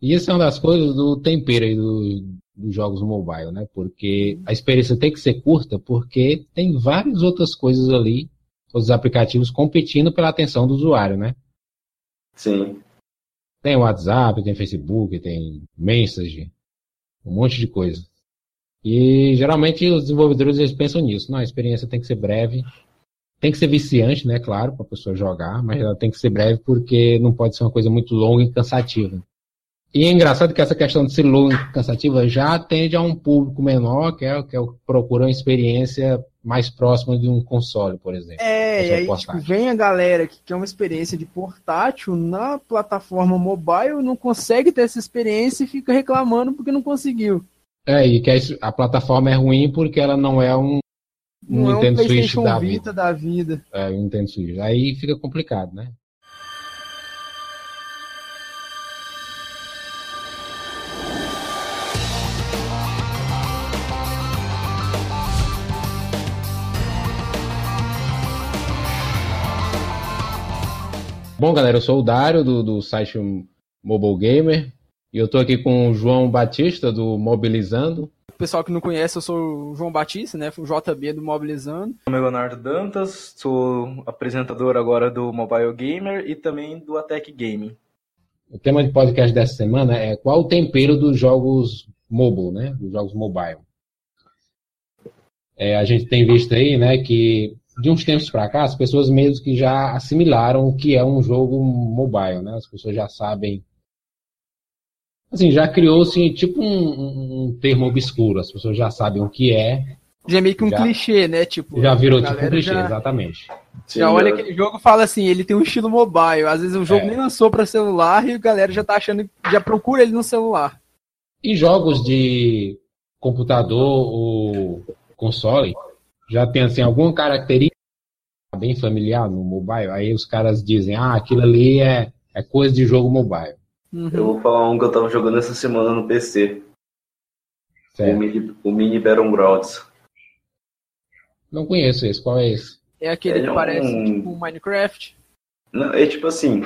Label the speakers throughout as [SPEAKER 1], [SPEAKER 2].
[SPEAKER 1] E isso é uma das coisas do tempero aí do, dos jogos mobile, né? Porque a experiência tem que ser curta, porque tem várias outras coisas ali, os aplicativos competindo pela atenção do usuário, né?
[SPEAKER 2] Sim.
[SPEAKER 1] Tem WhatsApp, tem Facebook, tem Message, um monte de coisa. E geralmente os desenvolvedores eles pensam nisso. Não, a experiência tem que ser breve, tem que ser viciante, né? Claro, para a pessoa jogar, mas ela tem que ser breve porque não pode ser uma coisa muito longa e cansativa. E é engraçado que essa questão de ser longa cansativa já atende a um público menor, que é, que é o que procura uma experiência mais próxima de um console, por exemplo.
[SPEAKER 3] É, e aí tipo, vem a galera que quer uma experiência de portátil na plataforma mobile, não consegue ter essa experiência e fica reclamando porque não conseguiu.
[SPEAKER 1] É, e que a, plataforma é ruim porque ela não é um,
[SPEAKER 3] um não Nintendo é um Switch da vida. da vida.
[SPEAKER 1] É, um Nintendo Switch. Aí fica complicado, né? Bom, galera, eu sou o Dário, do, do site Mobile Gamer, e eu estou aqui com o João Batista, do Mobilizando.
[SPEAKER 3] O pessoal que não conhece, eu sou o João Batista, né? O JB do Mobilizando.
[SPEAKER 2] Meu nome é Leonardo Dantas, sou apresentador agora do Mobile Gamer e também do Atec Gaming.
[SPEAKER 1] O tema de podcast dessa semana é qual o tempero dos jogos mobile, né? Dos jogos mobile. É, a gente tem visto aí, né, que de uns tempos para cá, as pessoas mesmo que já assimilaram o que é um jogo mobile, né? As pessoas já sabem. Assim, já criou-se tipo um, um, termo obscuro, as pessoas já sabem o que é.
[SPEAKER 3] Já é meio que um já, clichê, né? Tipo,
[SPEAKER 1] já virou tipo um clichê, já, exatamente.
[SPEAKER 3] Sim, já olha eu... aquele jogo e fala assim, ele tem um estilo mobile. Às vezes o jogo é. nem lançou para celular e a galera já tá achando, já procura ele no celular.
[SPEAKER 1] E jogos de computador ou console, já tem assim alguma característica bem familiar no mobile, aí os caras dizem, ah, aquilo ali é, é coisa de jogo mobile.
[SPEAKER 2] Uhum. Eu vou falar um que eu tava jogando essa semana no PC. O mini, o mini Battlegrounds.
[SPEAKER 1] Não conheço esse, qual é esse?
[SPEAKER 3] É aquele ele que é parece um... tipo Minecraft?
[SPEAKER 2] Não, é tipo assim,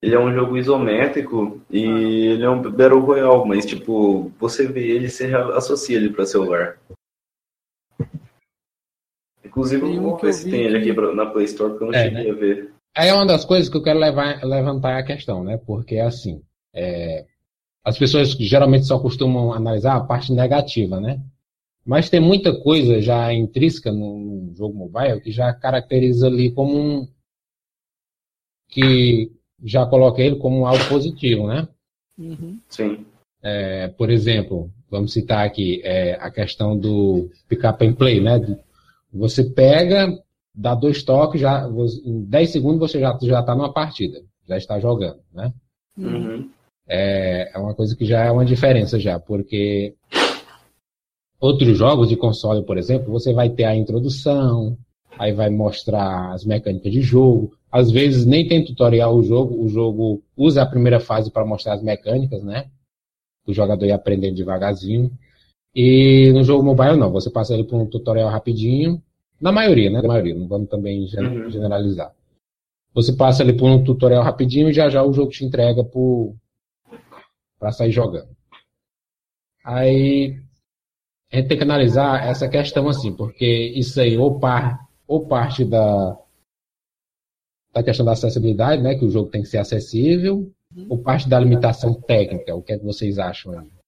[SPEAKER 2] ele é um jogo isométrico e ah. ele é um Battle Royale, mas tipo, você vê ele, você associa ele pra celular. Inclusive, eu vou ver se tem ele aqui na Play Store, porque eu não é, cheguei né? a ver.
[SPEAKER 1] Aí é uma das coisas que eu quero levar, levantar a questão, né? Porque, assim, é, as pessoas geralmente só costumam analisar a parte negativa, né? Mas tem muita coisa já intrínseca no, no jogo mobile que já caracteriza ali como um. que já coloca ele como algo positivo, né?
[SPEAKER 2] Uhum. Sim.
[SPEAKER 1] É, por exemplo, vamos citar aqui é, a questão do pick-up and play, né? Você pega, dá dois toques, já, em 10 segundos você já está numa partida, já está jogando, né?
[SPEAKER 2] Uhum.
[SPEAKER 1] É, é uma coisa que já é uma diferença já, porque outros jogos de console, por exemplo, você vai ter a introdução, aí vai mostrar as mecânicas de jogo. Às vezes nem tem tutorial o jogo, o jogo usa a primeira fase para mostrar as mecânicas, né? O jogador ia aprendendo devagarzinho. E no jogo mobile não, você passa ele por um tutorial rapidinho, na maioria, né? Na maioria, não vamos também uhum. generalizar. Você passa ali por um tutorial rapidinho e já já o jogo te entrega para sair jogando. Aí a gente tem que analisar essa questão assim, porque isso aí ou, par, ou parte da, da questão da acessibilidade, né? Que o jogo tem que ser acessível, ou parte da limitação técnica. O que é que vocês acham aí?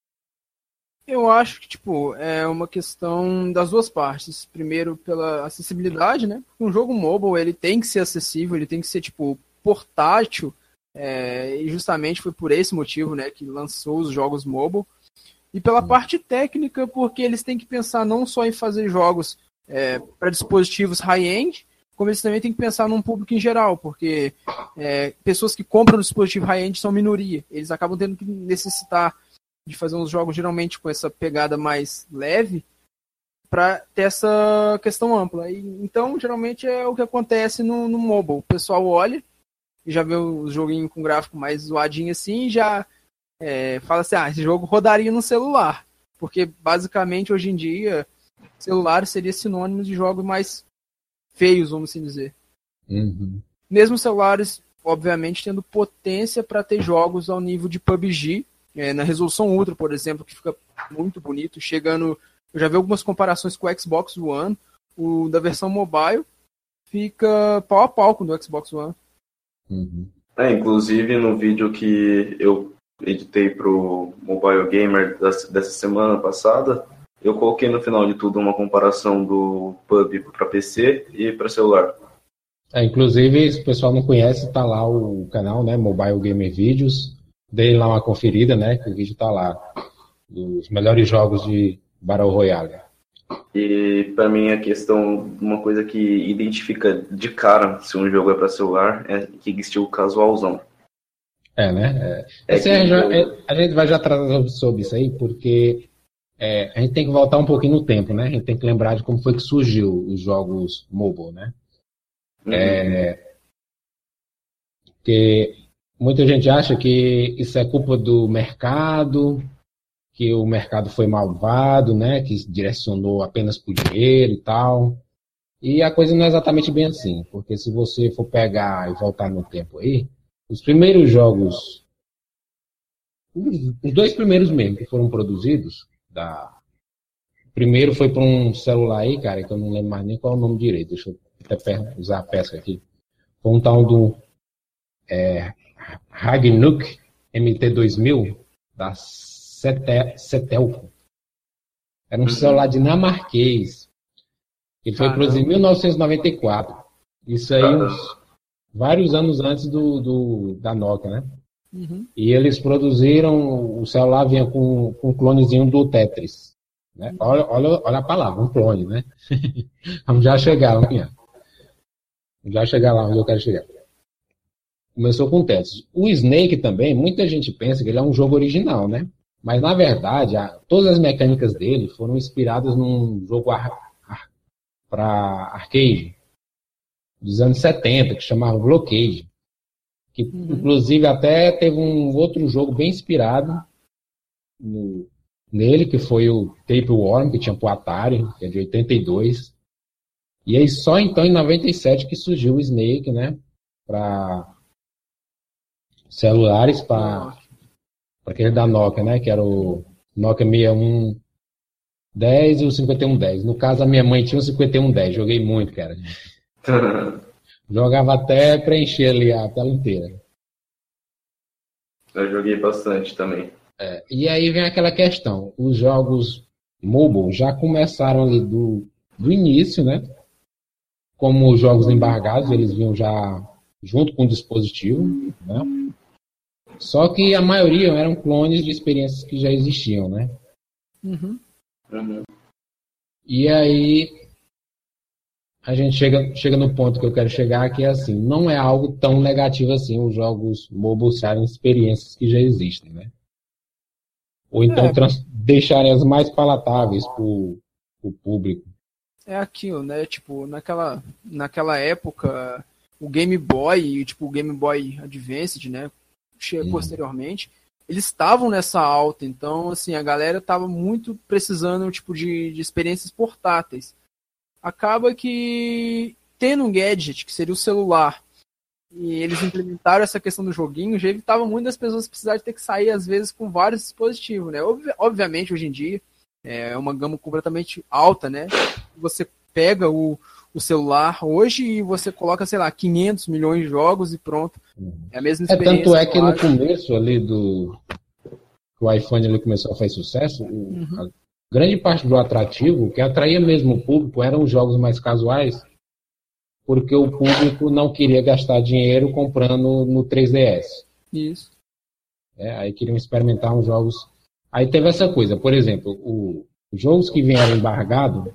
[SPEAKER 3] Eu acho que, tipo, é uma questão das duas partes. Primeiro, pela acessibilidade, né? Um jogo mobile, ele tem que ser acessível, ele tem que ser, tipo, portátil. É, e justamente foi por esse motivo, né, que lançou os jogos mobile. E pela parte técnica, porque eles têm que pensar não só em fazer jogos é, para dispositivos high-end, como eles também têm que pensar num público em geral, porque é, pessoas que compram um dispositivo high-end são minoria. Eles acabam tendo que necessitar de fazer uns jogos geralmente com essa pegada mais leve para ter essa questão ampla. E, então, geralmente é o que acontece no, no mobile. O pessoal olha e já vê o joguinho com gráfico mais zoadinho assim e já é, fala assim, ah, esse jogo rodaria no celular. Porque basicamente hoje em dia celular seria sinônimo de jogos mais feios, vamos assim dizer.
[SPEAKER 1] Uhum.
[SPEAKER 3] Mesmo celulares, obviamente, tendo potência para ter jogos ao nível de PUBG, é, na resolução Ultra, por exemplo, que fica muito bonito, chegando. Eu já vi algumas comparações com o Xbox One, o da versão mobile fica pau a pau com o do Xbox One.
[SPEAKER 2] Uhum. É, inclusive no vídeo que eu editei pro Mobile Gamer dessa semana passada, eu coloquei no final de tudo uma comparação do pub para PC e para celular.
[SPEAKER 1] É, inclusive, se o pessoal não conhece, tá lá o canal, né, Mobile Gamer Vídeos. Dei lá uma conferida, né, que o vídeo tá lá. Dos melhores jogos de Battle Royale.
[SPEAKER 2] E para mim a questão, uma coisa que identifica de cara se um jogo é para celular é que existiu o casualzão.
[SPEAKER 1] É, né? É. É que... já, é, a gente vai já tratar sobre isso aí, porque é, a gente tem que voltar um pouquinho no tempo, né? A gente tem que lembrar de como foi que surgiu os jogos mobile, né? Uhum. É, que muita gente acha que isso é culpa do mercado, que o mercado foi malvado, né? Que direcionou apenas por dinheiro e tal. E a coisa não é exatamente bem assim, porque se você for pegar e voltar no tempo aí, os primeiros jogos, os dois primeiros mesmo que foram produzidos, da, o primeiro foi para um celular aí, cara, que eu não lembro mais nem qual é o nome direito, deixa eu até usar a peça aqui. Foi um tal do é, Ragnuk MT2000 da Cetelco. Era um uhum. celular dinamarquês. Que foi produzido em 1994. Isso aí, uns vários anos antes do, do da Nokia, né? Uhum. E eles produziram, o celular vinha com, com um clonezinho do Tetris. Né? Uhum. Olha, olha, olha a palavra, um clone, né? Vamos já chegar. Vamos já chegar lá onde eu quero chegar. Começou com o Tetris. O Snake também, muita gente pensa que ele é um jogo original, né? Mas na verdade, a, todas as mecânicas dele foram inspiradas num jogo ar, ar, para arcade dos anos 70, que chamava Blockade. Que uhum. inclusive até teve um outro jogo bem inspirado no, nele, que foi o Tapeworm, que tinha pro Atari, que é de 82. E aí só então em 97 que surgiu o Snake, né? Para celulares, para aquele da Nokia, né? Que era o Nokia 6110 e o 5110. No caso, a minha mãe tinha o 5110, joguei muito, cara. Jogava até preencher ali a tela inteira.
[SPEAKER 2] Eu joguei bastante também.
[SPEAKER 1] É, e aí vem aquela questão: os jogos mobile já começaram ali do, do início, né? Como os jogos embargados, eles vinham já junto com o dispositivo, né? Só que a maioria eram clones de experiências que já existiam, né? Uhum. Uhum. E aí a gente chega, chega no ponto que eu quero chegar, que é assim, não é algo tão negativo assim os jogos mobile serem experiências que já existem, né? Ou então é. deixarem as mais palatáveis para o público.
[SPEAKER 3] É aquilo, né? Tipo, naquela, naquela época, o Game Boy, tipo, o Game Boy Advanced, né? Uhum. Posteriormente, eles estavam nessa alta, então, assim, a galera estava muito precisando, tipo, de, de experiências portáteis acaba que tendo um gadget, que seria o celular, e eles implementaram essa questão do joguinho, já evitava muito das pessoas precisarem ter que sair, às vezes, com vários dispositivos, né? obviamente, hoje em dia, é uma gama completamente alta, né? Você pega o, o celular hoje e você coloca, sei lá, 500 milhões de jogos e pronto.
[SPEAKER 1] É a mesma experiência. É, tanto é que no começo ali do... o iPhone ele começou a fazer sucesso, uhum grande parte do atrativo, que atraía mesmo o público, eram os jogos mais casuais, porque o público não queria gastar dinheiro comprando no 3DS.
[SPEAKER 3] Isso.
[SPEAKER 1] É, aí queriam experimentar uns jogos. Aí teve essa coisa, por exemplo, o, os jogos que vieram embargados,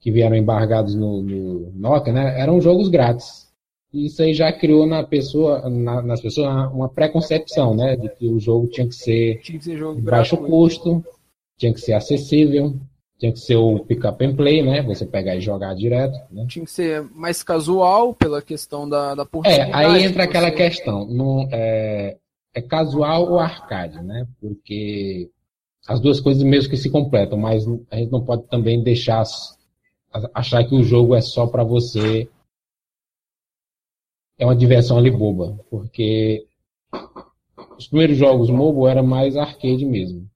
[SPEAKER 1] que vieram embargados no, no Nokia, né, eram jogos grátis. Isso aí já criou na pessoa, na, nas pessoas uma preconcepção, né, de que o jogo tinha que ser, tinha que ser de baixo custo, tinha que ser acessível, tinha que ser o pick-up and play, né? Você pegar e jogar direto. Né?
[SPEAKER 3] Tinha que ser mais casual pela questão da, da
[SPEAKER 1] É, aí entra aquela você... questão. Não, é, é casual ou arcade, né? Porque as duas coisas mesmo que se completam, mas a gente não pode também deixar achar que o jogo é só para você é uma diversão ali boba, porque os primeiros jogos mobile era mais arcade mesmo.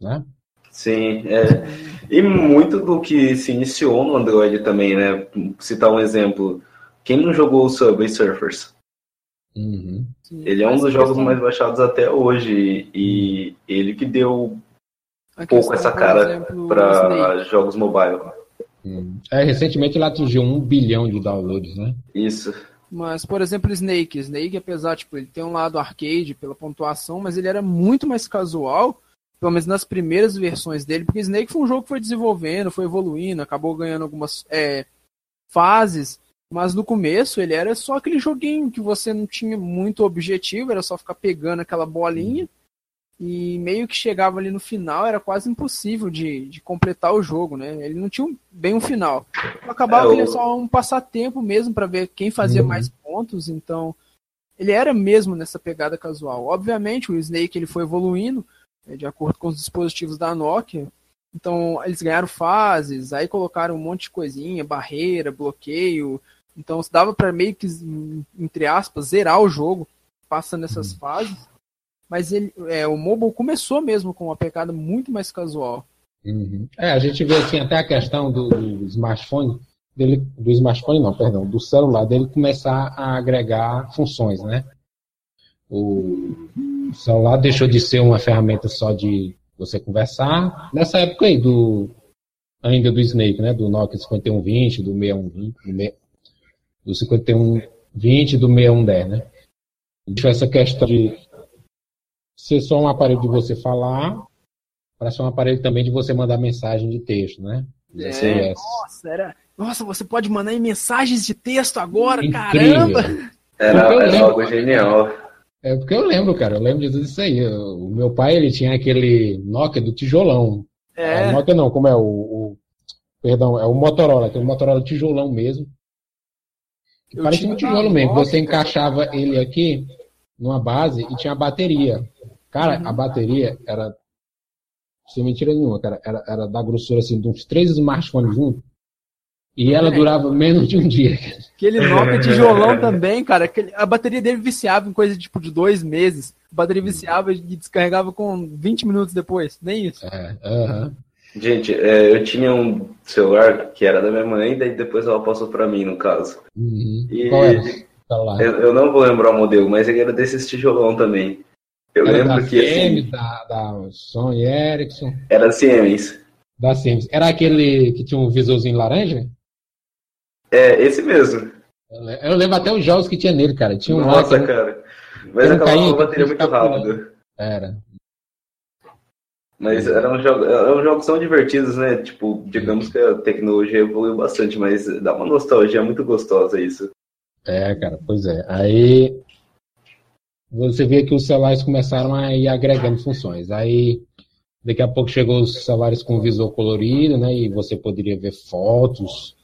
[SPEAKER 1] Né?
[SPEAKER 2] Sim, é. E muito do que se iniciou no Android também, né? Citar um exemplo. Quem não jogou o Subway Surfers?
[SPEAKER 1] Uhum.
[SPEAKER 2] Ele é um dos jogos mais baixados até hoje. E ele que deu um pouco essa cara para jogos mobile.
[SPEAKER 1] Hum. É, recentemente ele atingiu um bilhão de downloads, né?
[SPEAKER 2] Isso.
[SPEAKER 3] Mas, por exemplo, Snake. Snake, apesar, tipo, ele tem um lado arcade pela pontuação, mas ele era muito mais casual, pelo menos nas primeiras versões dele, porque Snake foi um jogo que foi desenvolvendo, foi evoluindo, acabou ganhando algumas é, fases, mas no começo ele era só aquele joguinho que você não tinha muito objetivo, era só ficar pegando aquela bolinha e meio que chegava ali no final, era quase impossível de, de completar o jogo, né? Ele não tinha um, bem um final. Acabava é, ele só um passatempo mesmo para ver quem fazia uhum. mais pontos, então ele era mesmo nessa pegada casual. Obviamente o Snake ele foi evoluindo né, de acordo com os dispositivos da Nokia. Então eles ganharam fases, aí colocaram um monte de coisinha, barreira, bloqueio. Então dava para meio que entre aspas zerar o jogo passando essas uhum. fases mas ele, é, o mobile começou mesmo com uma pegada muito mais casual.
[SPEAKER 1] Uhum. É, a gente vê assim até a questão do, do, smartphone, dele, do smartphone não, perdão, do celular dele começar a agregar funções, né? O celular deixou de ser uma ferramenta só de você conversar. Nessa época aí do ainda do Snake, né? Do Nokia 5120, do 6120, do 5120 do 6110, né? Deixou essa questão de ser só um aparelho de você falar, para ser um aparelho também de você mandar mensagem de texto, né?
[SPEAKER 3] É, nossa, era... nossa, você pode mandar mensagens de texto agora, Incrível. caramba!
[SPEAKER 2] Era, era algo genial.
[SPEAKER 1] É porque eu lembro, cara, eu lembro de tudo isso aí. O meu pai, ele tinha aquele Nokia do tijolão. É. Nokia não, como é o, o, Perdão, é o Motorola, aquele Motorola tijolão mesmo. Que parecia um tijolo mesmo. Você encaixava ele aqui numa base e tinha a bateria. Cara, uhum. a bateria era. Sem mentira nenhuma, cara. Era, era da grossura assim, de uns três smartphones juntos. E ela é. durava menos de um dia.
[SPEAKER 3] Aquele Nokia tijolão também, cara. A bateria dele viciava em coisa tipo de dois meses. A bateria uhum. viciava e descarregava com 20 minutos depois. Nem isso.
[SPEAKER 1] É, uhum.
[SPEAKER 2] Gente, é, eu tinha um celular que era da minha mãe, e daí depois ela passou pra mim, no caso.
[SPEAKER 1] Uhum. E Qual era?
[SPEAKER 2] Eu, eu, não vou lembrar o modelo, mas ele era desses tijolão também. Eu era lembro
[SPEAKER 1] da
[SPEAKER 2] que.
[SPEAKER 1] Siemens, assim, da, da Sony Ericsson.
[SPEAKER 2] Era Siemens.
[SPEAKER 1] Da Siemens. Era aquele que tinha um visorzinho laranja?
[SPEAKER 2] É, esse mesmo.
[SPEAKER 1] Eu lembro até os jogos que tinha nele, cara. Tinha um
[SPEAKER 2] Nossa, lá, cara. Mas acabava com a bateria muito rápido.
[SPEAKER 1] Era.
[SPEAKER 2] Mas eram jogos, eram jogos tão divertidos, né? Tipo, digamos que a tecnologia evoluiu bastante, mas dá uma nostalgia muito gostosa isso.
[SPEAKER 1] É, cara, pois é. Aí você vê que os celulares começaram a ir agregando funções. Aí daqui a pouco chegou os celulares com visor colorido, né? E você poderia ver fotos,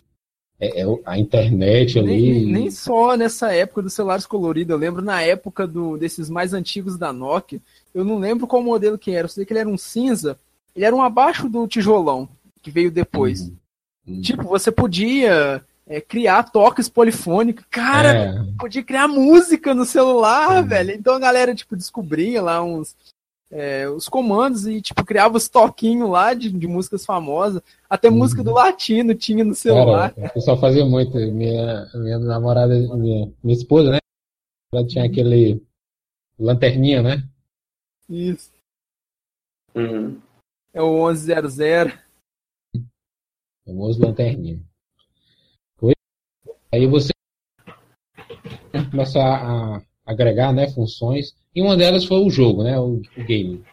[SPEAKER 1] é, é, a internet ali.
[SPEAKER 3] Nem, nem, só nessa época dos celulares coloridos, eu lembro na época do, desses mais antigos da Nokia, eu não lembro qual modelo que era, eu sei que ele era um cinza, ele era um abaixo do tijolão, que veio depois. Uhum. Uhum. Tipo, você podia é, criar toques polifônicos. Cara, é. podia criar música no celular, velho. Então a galera, tipo, descobria lá uns. É, os comandos e, tipo, criava os toquinhos lá de, de músicas famosas. Até uhum. música do latino tinha no celular.
[SPEAKER 1] Cara, o pessoal fazia muito. Minha, minha namorada, minha, minha esposa, né? Ela tinha aquele lanterninha, né?
[SPEAKER 3] Isso.
[SPEAKER 2] Uhum.
[SPEAKER 3] É o 1100.
[SPEAKER 1] O famoso lanterninha. Aí você começa a agregar né, funções, e uma delas foi o jogo, né, o, o game.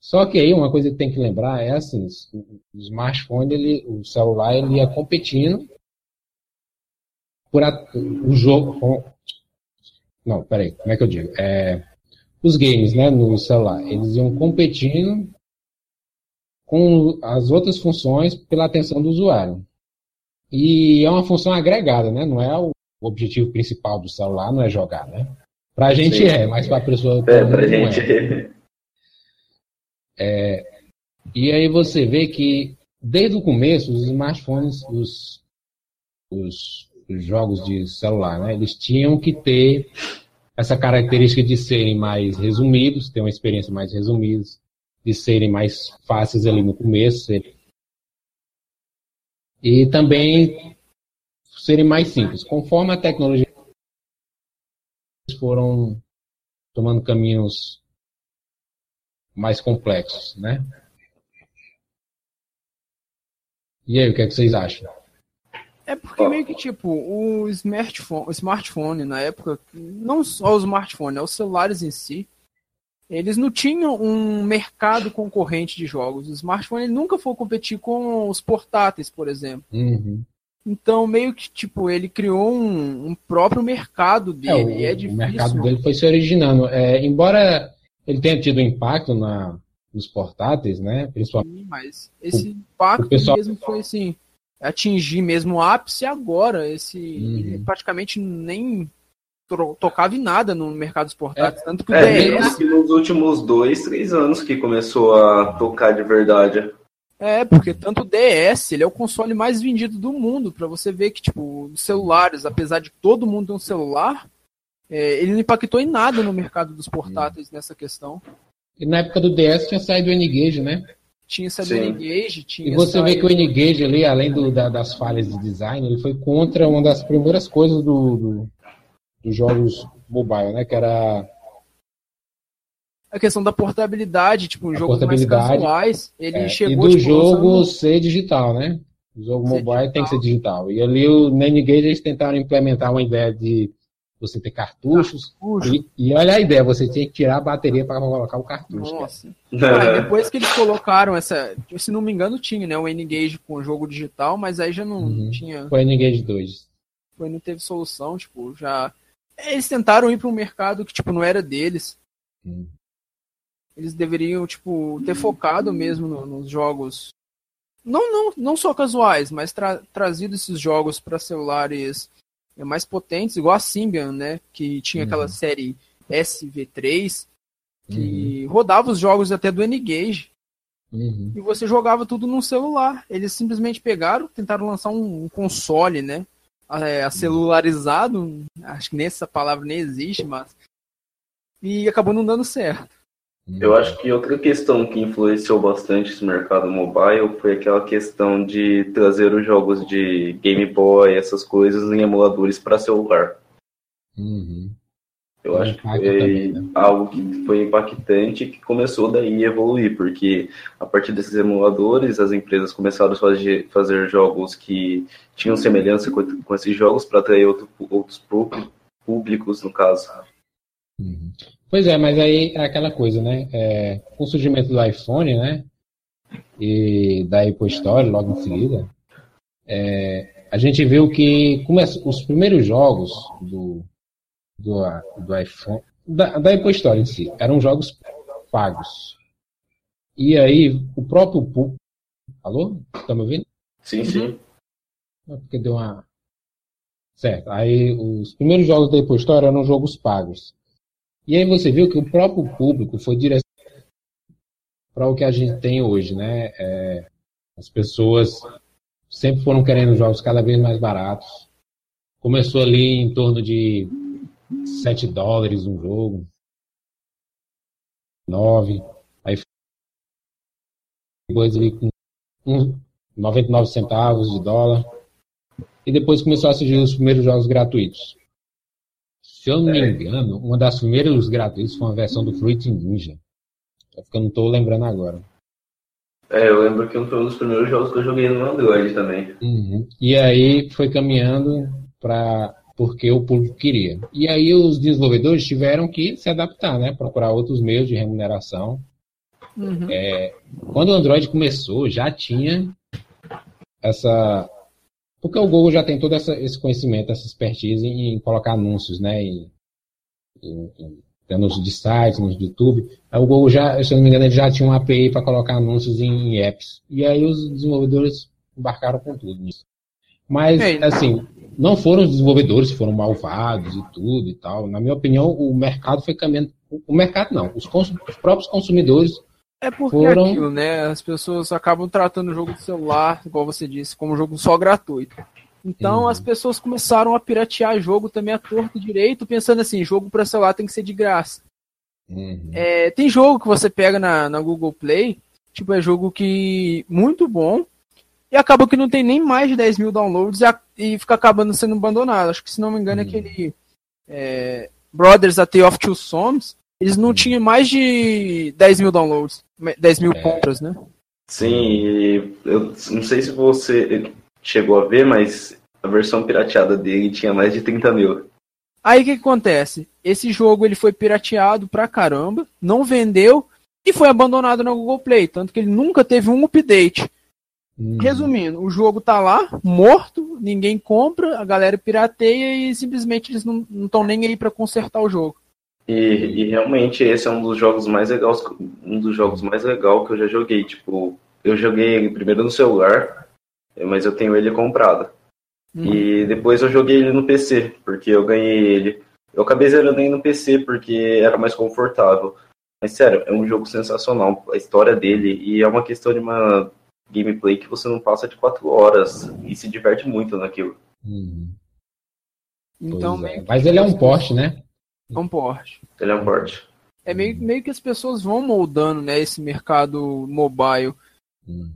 [SPEAKER 1] Só que aí uma coisa que tem que lembrar é assim, o smartphone, ele, o celular, ele ia competindo por a, o jogo. Com, não, peraí, como é que eu digo? É, os games, né, no celular, eles iam competindo com as outras funções pela atenção do usuário. E é uma função agregada, né? Não é o objetivo principal do celular, não é jogar, né? Para a gente Sim. é, mas para a pessoa.
[SPEAKER 2] É, para a gente
[SPEAKER 1] é. é. E aí você vê que, desde o começo, os smartphones, os, os, os jogos de celular, né? Eles tinham que ter essa característica de serem mais resumidos, ter uma experiência mais resumida, de serem mais fáceis ali no começo. E também serem mais simples. Conforme a tecnologia foram tomando caminhos mais complexos, né? E aí, o que, é que vocês acham?
[SPEAKER 3] É porque meio que, tipo, o smartphone, o smartphone na época, não só o smartphone, é os celulares em si, eles não tinham um mercado concorrente de jogos. O smartphone nunca foi competir com os portáteis, por exemplo.
[SPEAKER 1] Uhum.
[SPEAKER 3] Então, meio que, tipo, ele criou um, um próprio mercado dele. É, o, é
[SPEAKER 1] difícil. o mercado dele foi se originando. É, embora ele tenha tido impacto na, nos portáteis, né?
[SPEAKER 3] Principalmente. Sim, mas esse o, impacto o pessoal... mesmo foi assim atingir mesmo o ápice agora. Esse uhum. praticamente nem tocava em nada no mercado dos portáteis. É, tanto que o
[SPEAKER 2] é, DS... nos últimos dois, três anos que começou a tocar de verdade.
[SPEAKER 3] É, porque tanto o DS, ele é o console mais vendido do mundo, para você ver que, tipo, os celulares, apesar de todo mundo ter um celular, é, ele não impactou em nada no mercado dos portáteis nessa questão.
[SPEAKER 1] E na época do DS tinha saído o N-Gage, né?
[SPEAKER 3] Tinha saído o N-Gage, tinha
[SPEAKER 1] E você vê que o N-Gage ali, além do, da, das falhas de design, ele foi contra uma das primeiras coisas do, do dos jogos mobile, né? Que era
[SPEAKER 3] a questão da portabilidade, tipo, um jogo mais casuais, ele é, chegou...
[SPEAKER 1] E do tipo, jogo usando... ser digital, né? O jogo ser mobile digital. tem que ser digital. E ali o Nenegate eles tentaram implementar uma ideia de você ter cartuchos. Cartucho. E, e, olha a ideia, você tinha que tirar a bateria para colocar o cartucho.
[SPEAKER 3] Nossa. Aí, depois que eles colocaram essa. Se não me engano, tinha, né? O N-Gage com o jogo digital, mas aí já não uhum. tinha.
[SPEAKER 1] Foi N-Gage 2.
[SPEAKER 3] Foi, não teve solução, tipo, já. Eles tentaram ir para um mercado que, tipo, não era deles. Hum. Eles deveriam, tipo, ter focado mesmo no, nos jogos. Não, não, não só casuais, mas tra trazido esses jogos para celulares mais potentes, igual a Symbian, né? Que tinha uhum. aquela série SV3, que uhum. rodava os jogos até do N-Gage. Uhum. E você jogava tudo num celular. Eles simplesmente pegaram, tentaram lançar um, um console, né? É, celularizado, acho que nessa palavra nem existe, mas. E acabou não dando certo.
[SPEAKER 2] Eu acho que outra questão que influenciou bastante esse mercado mobile foi aquela questão de trazer os jogos de Game Boy, essas coisas, em emuladores para celular.
[SPEAKER 1] Uhum.
[SPEAKER 2] Eu acho que foi também, né? algo que foi impactante que começou daí a evoluir, porque a partir desses emuladores as empresas começaram a fazer, fazer jogos que tinham semelhança com, com esses jogos para atrair outro, outros públicos, no caso.
[SPEAKER 1] Uhum. Pois é, mas aí é aquela coisa, né? É, com o surgimento do iPhone, né? E da Apple Store logo em seguida, é, a gente viu que os primeiros jogos do, do, do iPhone, da, da Apple Store em si, eram jogos pagos. E aí, o próprio público. Alô? Tá me ouvindo?
[SPEAKER 2] Sim, sim.
[SPEAKER 1] É porque deu uma. Certo. Aí, os primeiros jogos da Apple Store eram jogos pagos. E aí você viu que o próprio público foi direto para o que a gente tem hoje, né? É, as pessoas sempre foram querendo jogos cada vez mais baratos. Começou ali em torno de 7 dólares um jogo, 9, aí depois ali com 99 centavos de dólar. E depois começou a surgir os primeiros jogos gratuitos. Se eu não me é. engano, uma das primeiras gratuitas foi uma versão do Fruit Ninja. É porque eu não estou lembrando agora.
[SPEAKER 2] É, eu lembro que foi um dos primeiros jogos que eu joguei no Android também.
[SPEAKER 1] Uhum. E aí foi caminhando para porque o público queria. E aí os desenvolvedores tiveram que se adaptar, né? Procurar outros meios de remuneração. Uhum. É, quando o Android começou, já tinha essa porque o Google já tem todo essa, esse conhecimento, essa expertise em, em colocar anúncios, né? Em, em, em, anúncios de sites, anúncios de YouTube. Aí o Google já, se eu não me engano, ele já tinha uma API para colocar anúncios em, apps. E aí os desenvolvedores embarcaram com tudo nisso. Mas, assim, não foram os desenvolvedores que foram malvados e tudo e tal. Na minha opinião, o mercado foi caminhando. O mercado não, os, os próprios consumidores
[SPEAKER 3] é porque foram... aquilo, né? As pessoas acabam tratando o jogo de celular, igual você disse, como um jogo só gratuito. Então uhum. as pessoas começaram a piratear jogo também a torto direito, pensando assim, jogo para celular tem que ser de graça. Uhum. É, tem jogo que você pega na, na Google Play, tipo, é jogo que muito bom, e acaba que não tem nem mais de 10 mil downloads e, a, e fica acabando sendo abandonado. Acho que se não me engano, uhum. aquele é, Brothers A Tale of Two Sons, eles não uhum. tinham mais de 10 mil downloads, 10 mil é. compras, né?
[SPEAKER 2] Sim, eu não sei se você chegou a ver, mas a versão pirateada dele tinha mais de 30 mil.
[SPEAKER 3] Aí o que, que, acontece? Esse jogo ele foi pirateado pra caramba, não vendeu e foi abandonado na Google Play, tanto que ele nunca teve um update. Hum. Resumindo, o jogo tá lá, morto, ninguém compra, a galera pirateia e simplesmente eles não estão nem aí para consertar o jogo.
[SPEAKER 2] E, e, realmente esse é um dos jogos mais legais, um dos jogos mais legal que eu já joguei. Tipo, eu joguei ele primeiro no celular, mas eu tenho ele comprado. Uhum. E depois eu joguei ele no PC, porque eu ganhei ele. Eu acabei zerando ele no PC porque era mais confortável. Mas sério, é um jogo sensacional, a história dele, e é uma questão de uma gameplay que você não passa de 4 horas e se diverte muito naquilo. Uhum.
[SPEAKER 1] Então, é. Mas ele é um porte, né?
[SPEAKER 3] É um porte.
[SPEAKER 2] Ele é um porte.
[SPEAKER 3] É meio, meio que as pessoas vão moldando né, esse mercado mobile. Uhum.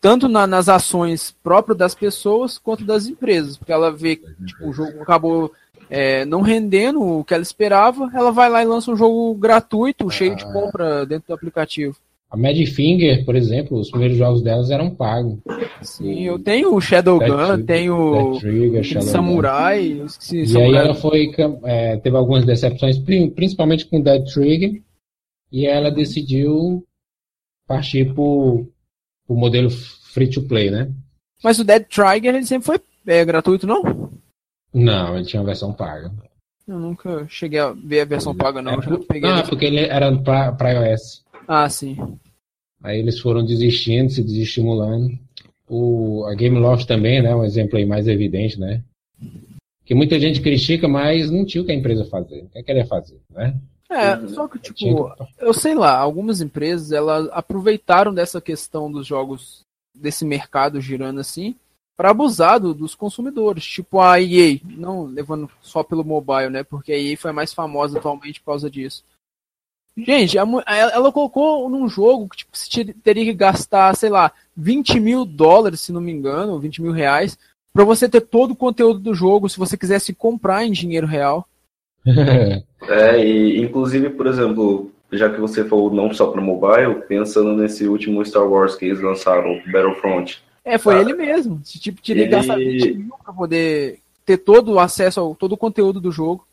[SPEAKER 3] Tanto na, nas ações próprias das pessoas quanto das empresas. Porque ela vê que tipo, o jogo acabou é, não rendendo o que ela esperava, ela vai lá e lança um jogo gratuito, cheio de ah. compra dentro do aplicativo.
[SPEAKER 1] A Finger, por exemplo, os primeiros jogos delas eram pagos.
[SPEAKER 3] Sim, eu tenho o Shadowgun, tenho o Samurai.
[SPEAKER 1] Esqueci, e Samurai. aí ela foi, é, teve algumas decepções, principalmente com Dead Trigger, e ela decidiu partir pro, pro modelo free to play, né?
[SPEAKER 3] Mas o Dead Trigger ele sempre foi é, gratuito, não?
[SPEAKER 1] Não, ele tinha uma versão paga.
[SPEAKER 3] Eu nunca cheguei a ver a versão paga, não. É,
[SPEAKER 1] não, é porque ele era para iOS.
[SPEAKER 3] Ah, sim.
[SPEAKER 1] Aí eles foram desistindo, se desestimulando. O, a Game Loft também, né? Um exemplo aí mais evidente, né? Que muita gente critica, mas não tinha o que a empresa fazer. O que ela ia fazer, né?
[SPEAKER 3] É, só que, tipo, eu sei lá, algumas empresas, elas aproveitaram dessa questão dos jogos, desse mercado girando assim, para abusar do, dos consumidores. Tipo a EA, não levando só pelo mobile, né? Porque a EA foi mais famosa atualmente por causa disso. Gente, ela colocou num jogo que tipo, você teria que gastar, sei lá, 20 mil dólares, se não me engano, 20 mil reais, para você ter todo o conteúdo do jogo, se você quisesse comprar em dinheiro real.
[SPEAKER 2] é, e inclusive, por exemplo, já que você falou não só para mobile, pensando nesse último Star Wars que eles lançaram, Battlefront.
[SPEAKER 3] É, foi ele mesmo. Tipo, teria que gastar 20 mil para poder ter todo o acesso ao todo o conteúdo do jogo.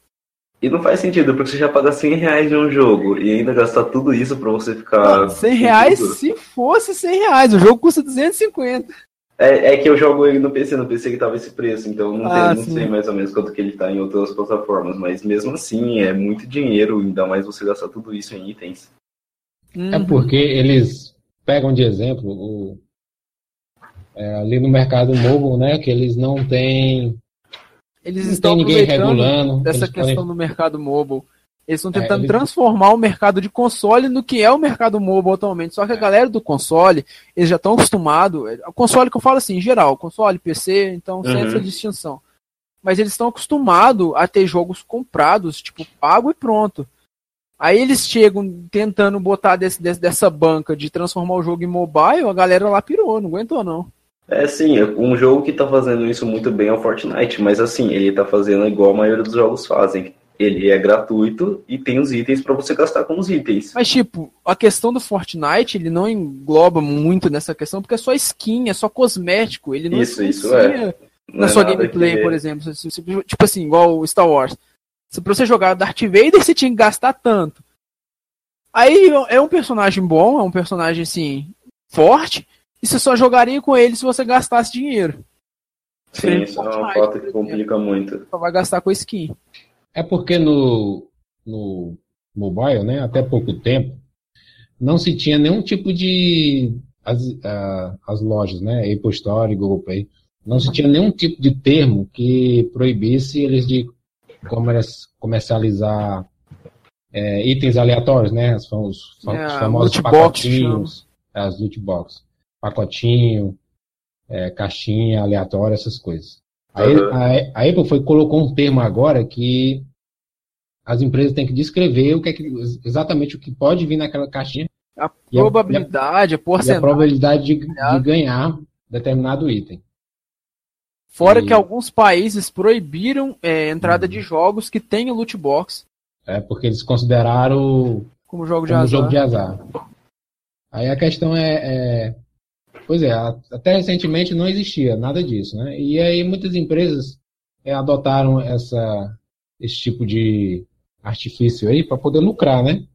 [SPEAKER 2] E não faz sentido, porque você já paga 100 reais de um jogo e ainda gastar tudo isso pra você ficar.
[SPEAKER 3] Não, 100 reais se fosse 100 reais, o jogo custa 250.
[SPEAKER 2] É, é que eu jogo ele no PC, no PC que tava esse preço, então não, ah, tem, não sei mais ou menos quanto que ele tá em outras plataformas, mas mesmo assim é muito dinheiro, ainda mais você gastar tudo isso em itens.
[SPEAKER 1] Uhum. É porque eles pegam de exemplo o, é, ali no mercado mobile, né, que eles não têm
[SPEAKER 3] eles não estão aproveitando dessa questão podem... do mercado mobile. Eles estão tentando é, eles... transformar o mercado de console no que é o mercado mobile atualmente. Só que a galera do console, eles já estão acostumados. O console que eu falo assim, em geral, console, PC, então uhum. sem essa distinção. Mas eles estão acostumados a ter jogos comprados, tipo, pago e pronto. Aí eles chegam tentando botar desse, desse, dessa banca de transformar o jogo em mobile, a galera lá pirou, não aguentou não.
[SPEAKER 2] É sim, um jogo que tá fazendo isso muito bem é o Fortnite, mas assim, ele tá fazendo igual a maioria dos jogos fazem. Ele é gratuito e tem os itens para você gastar com os itens.
[SPEAKER 3] Mas tipo, a questão do Fortnite, ele não engloba muito nessa questão, porque é só skin, é só cosmético, ele não
[SPEAKER 2] Isso, isso é.
[SPEAKER 3] Na é sua gameplay, que... por exemplo, tipo assim, igual o Star Wars. Se pra você jogar Darth Vader, você tinha que gastar tanto. Aí é um personagem bom, é um personagem assim, forte, e você só jogaria com ele se você gastasse dinheiro.
[SPEAKER 2] Sim, isso é uma foto que complica muito.
[SPEAKER 3] Só vai gastar com skin.
[SPEAKER 1] É porque no, no mobile, né, até pouco tempo, não se tinha nenhum tipo de. As, uh, as lojas, né, Apple Store, Google Play, não se tinha nenhum tipo de termo que proibisse eles de comercializar é, itens aleatórios, né, os, é, famosos pacotinhos, as loot boxes pacotinho, é, caixinha aleatória, essas coisas. Aí, uhum. a, a, Apple foi, colocou um termo agora que as empresas têm que descrever o que, é que exatamente o que pode vir naquela caixinha.
[SPEAKER 3] A probabilidade, a, a, porcentagem.
[SPEAKER 1] a probabilidade de, de, ganhar determinado item.
[SPEAKER 3] Fora e... que alguns países proibiram é, entrada uhum. de jogos que tenham loot box.
[SPEAKER 1] É, porque eles consideraram
[SPEAKER 3] como jogo de,
[SPEAKER 1] como
[SPEAKER 3] azar.
[SPEAKER 1] Jogo de azar. Aí a questão é, é, Pois é, até recentemente não existia nada disso, né? E aí muitas empresas é, adotaram essa, esse tipo de artifício aí para poder lucrar, né?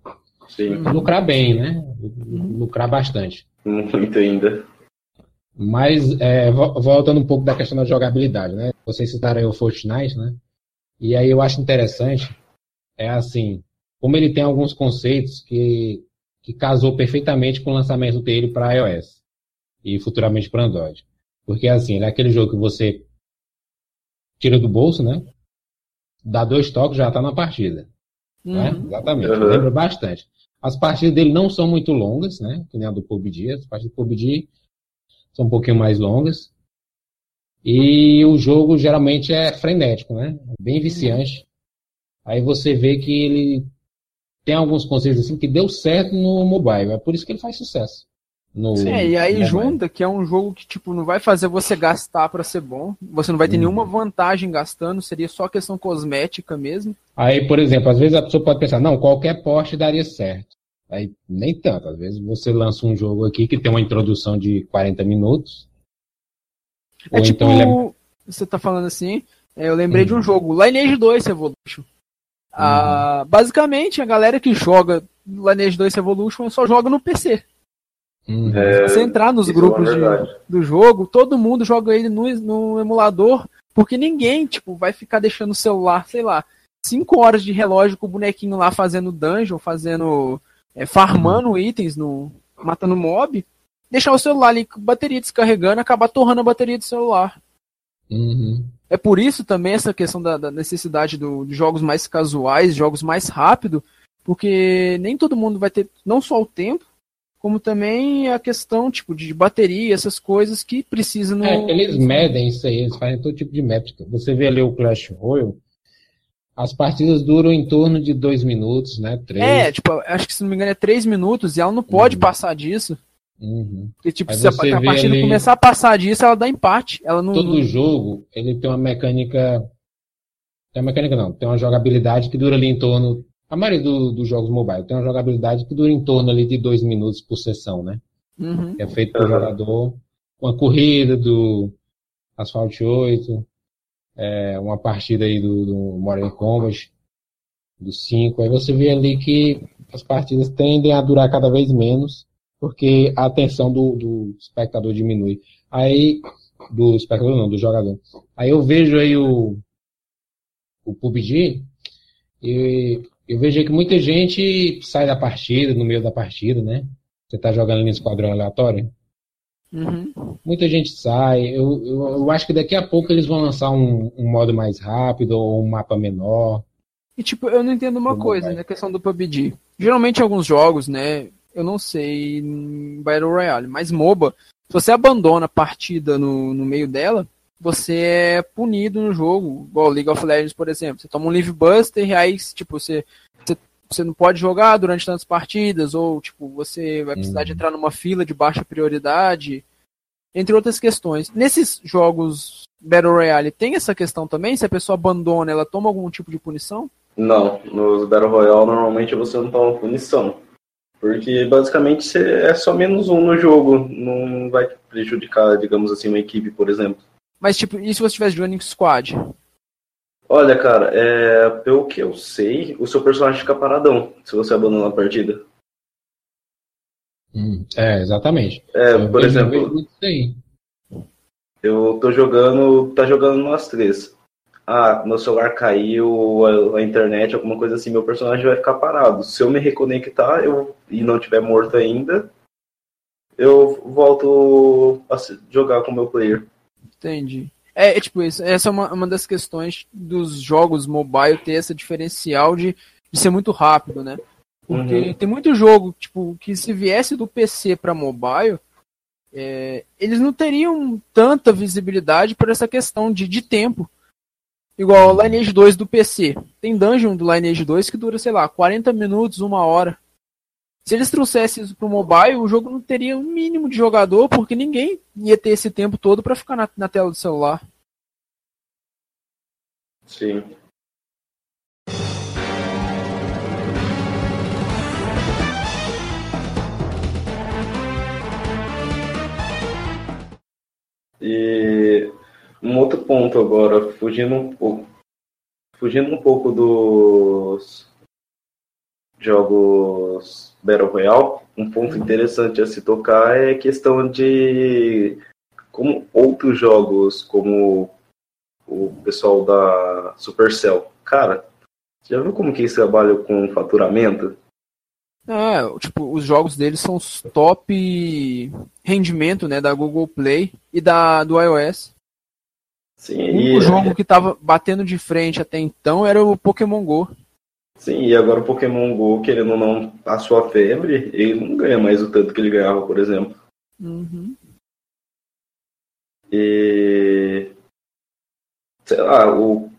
[SPEAKER 1] Sim. Lucrar bem, né? Lucrar bastante.
[SPEAKER 2] Muito ainda.
[SPEAKER 1] Mas, é, voltando um pouco da questão da jogabilidade, né? Vocês citaram aí o Fortnite, né? E aí eu acho interessante, é assim, como ele tem alguns conceitos que, que casou perfeitamente com o lançamento dele para iOS e futuramente para Android. Porque assim, ele é aquele jogo que você tira do bolso, né? Dá dois toques já está na partida. Né? Uhum. Né? Exatamente. Uhum. Lembra bastante. As partidas dele não são muito longas, né? Que nem a do PUBG. As partidas do PUBG são um pouquinho mais longas. E o jogo geralmente é frenético, né? Bem viciante. Aí você vê que ele tem alguns conceitos assim que deu certo no mobile. É por isso que ele faz sucesso.
[SPEAKER 3] No, Sim, e aí junta que é um jogo que tipo não vai fazer você gastar para ser bom. Você não vai ter uhum. nenhuma vantagem gastando, seria só questão cosmética mesmo.
[SPEAKER 1] Aí, por exemplo, às vezes a pessoa pode pensar, não, qualquer porte daria certo. Aí nem tanto, às vezes você lança um jogo aqui que tem uma introdução de 40 minutos.
[SPEAKER 3] É tipo, então é... você tá falando assim, é, eu lembrei uhum. de um uhum. jogo, Lineage 2 Evolution. Ah, uhum. basicamente, a galera que joga Lineage 2 Evolution só joga no PC. Uhum. É, Se você entrar nos é grupos é de, do jogo, todo mundo joga ele no, no emulador, porque ninguém, tipo, vai ficar deixando o celular, sei lá, 5 horas de relógio com o bonequinho lá fazendo dungeon, fazendo. É, farmando uhum. itens, no, matando mob, deixar o celular ali com bateria descarregando, acabar torrando a bateria do celular.
[SPEAKER 1] Uhum.
[SPEAKER 3] É por isso também essa questão da, da necessidade do, de jogos mais casuais, jogos mais rápido, porque nem todo mundo vai ter não só o tempo, como também a questão tipo de bateria, essas coisas que precisam. No...
[SPEAKER 1] É, eles medem isso aí, eles fazem todo tipo de métrica. Você vê ali o Clash Royale, as partidas duram em torno de dois minutos, né? Três.
[SPEAKER 3] É, tipo, acho que se não me engano é três minutos e ela não pode uhum. passar disso.
[SPEAKER 1] Uhum.
[SPEAKER 3] Porque, tipo, se a, a partida começar a passar disso, ela dá empate. Ela não,
[SPEAKER 1] Todo jogo, ele tem uma mecânica. Tem uma mecânica não, tem uma jogabilidade que dura ali em torno a maioria dos do jogos mobile tem uma jogabilidade que dura em torno ali de dois minutos por sessão, né?
[SPEAKER 3] Uhum.
[SPEAKER 1] É feito uhum. jogador. Uma corrida do Asphalt 8, é, uma partida aí do, do Modern Combat, do 5. Aí você vê ali que as partidas tendem a durar cada vez menos, porque a atenção do, do espectador diminui. Aí, do espectador não, do jogador. Aí eu vejo aí o, o PUBG, e eu vejo que muita gente sai da partida, no meio da partida, né? Você tá jogando ali no esquadrão aleatório.
[SPEAKER 3] Uhum.
[SPEAKER 1] Muita gente sai. Eu, eu, eu, acho que daqui a pouco eles vão lançar um, um modo mais rápido ou um mapa menor.
[SPEAKER 3] E tipo, eu não entendo uma coisa, né? A questão do PUBG. Geralmente alguns jogos, né? Eu não sei Battle Royale, mas MOBA, se você abandona a partida no, no meio dela, você é punido no jogo, igual League of Legends, por exemplo. Você toma um Live Buster e aí, tipo, você, você, você não pode jogar durante tantas partidas, ou, tipo, você vai precisar de uhum. entrar numa fila de baixa prioridade, entre outras questões. Nesses jogos Battle Royale, tem essa questão também? Se a pessoa abandona, ela toma algum tipo de punição?
[SPEAKER 2] Não, nos Battle Royale, normalmente você não toma punição. Porque basicamente é só menos um no jogo, não vai prejudicar, digamos assim, uma equipe, por exemplo.
[SPEAKER 3] Mas, tipo, e se você tivesse jogando em squad?
[SPEAKER 2] Olha, cara, é, pelo que eu sei, o seu personagem fica paradão se você abandonar a partida.
[SPEAKER 1] Hum, é, exatamente.
[SPEAKER 2] É, eu por exemplo, eu tô jogando, tá jogando nós três. Ah, meu celular caiu, a, a, internet, alguma coisa assim, meu personagem vai ficar parado. Se eu me reconectar eu, e não tiver morto ainda, eu volto a jogar com o meu player.
[SPEAKER 3] Entendi. É, é tipo isso. Essa é uma, uma das questões dos jogos mobile ter essa diferencial de, de ser muito rápido, né? Porque uhum. tem muito jogo, tipo, que se viesse do PC para mobile, é, eles não teriam tanta visibilidade por essa questão de, de tempo. Igual o Lineage 2 do PC. Tem dungeon do Lineage 2 que dura, sei lá, 40 minutos, uma hora. Se eles trouxessem isso pro mobile, o jogo não teria um mínimo de jogador, porque ninguém ia ter esse tempo todo para ficar na, na tela do celular.
[SPEAKER 2] Sim. E um outro ponto agora, fugindo um pouco, fugindo um pouco dos jogos Battle Royale, um ponto interessante a se tocar é a questão de como outros jogos, como o pessoal da Supercell. Cara, já viu como que eles trabalham com faturamento?
[SPEAKER 3] É, tipo, os jogos deles são os top rendimento, né, da Google Play e da do iOS.
[SPEAKER 2] Sim,
[SPEAKER 3] o único
[SPEAKER 2] e,
[SPEAKER 3] jogo que tava batendo de frente até então era o Pokémon Go.
[SPEAKER 2] Sim, e agora o Pokémon GO, querendo ou não, a sua febre, ele não ganha mais o tanto que ele ganhava, por exemplo.
[SPEAKER 3] Uhum.
[SPEAKER 2] E. Sei lá, o...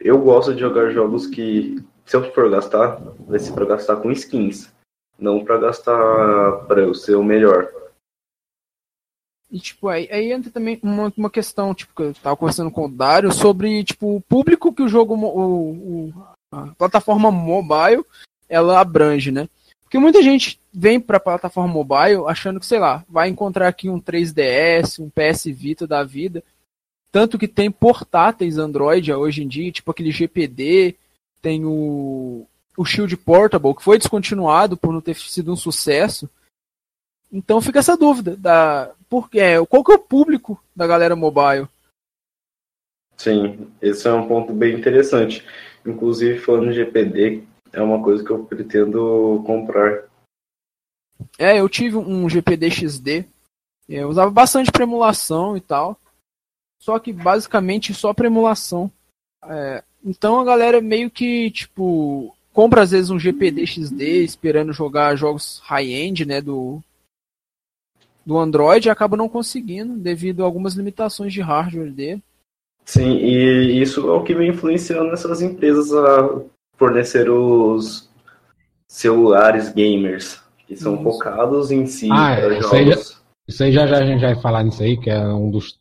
[SPEAKER 2] eu gosto de jogar jogos que, se eu for gastar, vai ser pra gastar com skins. Não pra gastar pra eu ser o melhor.
[SPEAKER 3] E, tipo, aí, aí entra também uma, uma questão, tipo, que eu tava conversando com o Dário sobre, tipo, o público que o jogo, o, o- a plataforma mobile, ela abrange, né? Porque muita gente vem pra plataforma mobile achando que, sei lá, vai encontrar aqui um 3DS, um PS Vita da vida. Tanto que tem portáteis Android hoje em dia, tipo aquele GPD, tem o, o Shield Portable, que foi descontinuado por não ter sido um sucesso. Então fica essa dúvida da porque qual que é o público da galera mobile?
[SPEAKER 2] Sim, esse é um ponto bem interessante. Inclusive, falando GPD, é uma coisa que eu pretendo comprar.
[SPEAKER 3] É, eu tive um GPD XD, eu usava bastante para emulação e tal, só que basicamente só para emulação. É, então a galera meio que tipo compra às vezes um GPD XD esperando jogar jogos high-end, né, do do Android e acaba não conseguindo devido a algumas limitações de hardware dele.
[SPEAKER 2] Sim, e isso é o que vem influenciando essas empresas a fornecer os celulares gamers, que são
[SPEAKER 3] Isso.
[SPEAKER 2] focados em si
[SPEAKER 1] Ah,
[SPEAKER 2] para
[SPEAKER 1] é, isso aí
[SPEAKER 2] jogos.
[SPEAKER 1] Isso aí já, já a gente vai falar nisso aí, que é um dos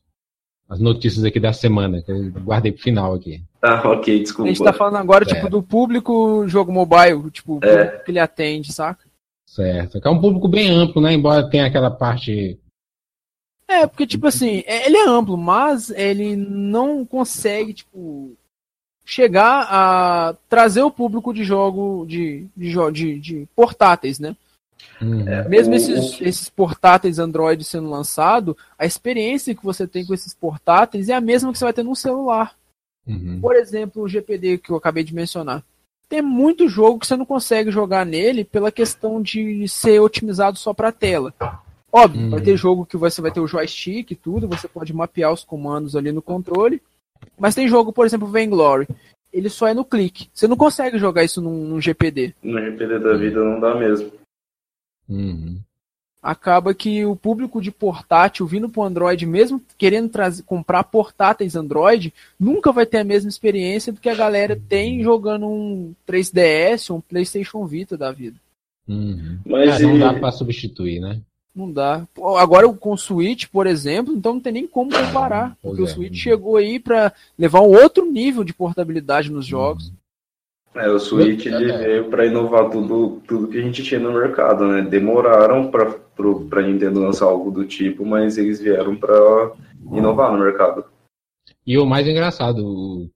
[SPEAKER 1] as notícias aqui da semana, que eu guardei pro final aqui.
[SPEAKER 2] Ah, ok,
[SPEAKER 3] A
[SPEAKER 2] desculpa.
[SPEAKER 3] gente tá falando agora
[SPEAKER 1] É.
[SPEAKER 3] tipo do público jogo mobile, tipo,
[SPEAKER 2] É.
[SPEAKER 3] que ele atende, saca?
[SPEAKER 1] Certo. Que é um público bem amplo, né? Embora tenha aquela parte.
[SPEAKER 3] É, porque, tipo assim, é- ele é amplo, mas ele não consegue, tipo, chegar a trazer o público de jogo de, de, de, de portáteis, né?
[SPEAKER 1] Uhum.
[SPEAKER 2] É,
[SPEAKER 3] Mesmo
[SPEAKER 2] o-
[SPEAKER 3] esses, esses portáteis Android sendo lançado, a experiência que você tem com esses portáteis é a mesma que você vai ter num celular.
[SPEAKER 1] Uhum.
[SPEAKER 3] Por exemplo, o GPD que eu acabei de mencionar. Tem muito jogo que você não consegue jogar nele pela questão de ser otimizado só para tela. Óbvio,
[SPEAKER 1] Uhum.
[SPEAKER 3] vai ter jogo que você vai ter o joystick e tudo, você pode mapear os comandos ali no controle. Mas tem jogo, por exemplo, Vainglory. Ele só é no clique. Você não consegue jogar isso num, num GPD.
[SPEAKER 2] No GPD da vida não dá mesmo.
[SPEAKER 1] Uhum.
[SPEAKER 3] Acaba que o público de portátil vindo pro Android, mesmo querendo trazer, comprar portáteis Android, nunca vai ter a mesma experiência do que a galera tem jogando um 3DS ou um PlayStation Vita da vida.
[SPEAKER 1] Uhum.
[SPEAKER 2] Mas
[SPEAKER 1] É, não dá pra substituir, né?
[SPEAKER 3] Não dá. Agora com o Switch, por exemplo, então não tem nem como comparar.
[SPEAKER 1] Pois
[SPEAKER 3] Porque o
[SPEAKER 1] é.
[SPEAKER 3] Switch chegou aí para levar um outro nível de portabilidade nos jogos.
[SPEAKER 2] É, o Switch ele
[SPEAKER 1] É.
[SPEAKER 2] veio para inovar tudo, tudo que a gente tinha no mercado, né? Demoraram para para Nintendo lançar algo do tipo, mas eles vieram para inovar no mercado.
[SPEAKER 1] E o mais engraçado, o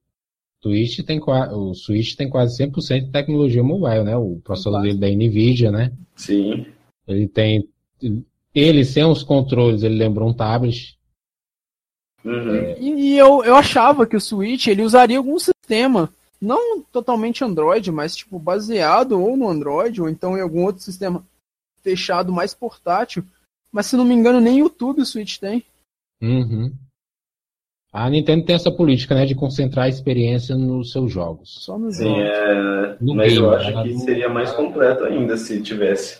[SPEAKER 1] Switch tem, o Switch tem quase 100% de tecnologia mobile, né? O processador dele da Nvidia, né?
[SPEAKER 2] Sim,
[SPEAKER 1] Ele tem. Ele sem os controles, ele lembra um tablet.
[SPEAKER 2] Uhum.
[SPEAKER 3] E, e eu, eu achava que o Switch ele usaria algum sistema, não totalmente Android, mas tipo baseado ou no Android ou então em algum outro sistema fechado mais portátil. Mas se não me engano nem YouTube o Switch tem.
[SPEAKER 1] Uhum. A Nintendo tem essa política, né? De concentrar a experiência nos seus jogos.
[SPEAKER 3] Só no
[SPEAKER 2] Sim,
[SPEAKER 3] jogo.
[SPEAKER 2] é...
[SPEAKER 1] No
[SPEAKER 2] mas eu
[SPEAKER 1] game,
[SPEAKER 2] acho
[SPEAKER 1] né?
[SPEAKER 2] que seria mais completo ainda se tivesse.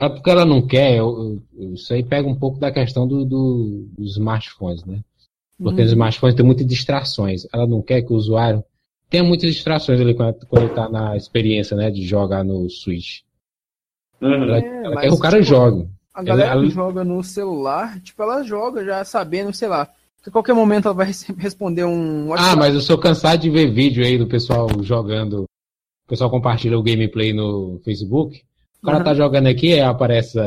[SPEAKER 1] É porque ela não quer, eu, eu, isso aí pega um pouco da questão do, do dos smartphones, né? Porque uhum. os smartphones têm muitas distrações. Ela não quer que o usuário tenha muitas distrações ali quando, quando ele está na experiência, né, de jogar no Switch. Uhum. Ela, é, ela quer que o cara tipo, jogue.
[SPEAKER 3] A galera ela, que joga no celular, tipo, ela joga já sabendo, sei lá, que a qualquer momento ela vai responder um
[SPEAKER 1] WhatsApp. Ah, mas eu sou cansado de ver vídeo aí do pessoal jogando. O pessoal compartilha o gameplay no Facebook. O cara uhum. tá jogando aqui, aí aparece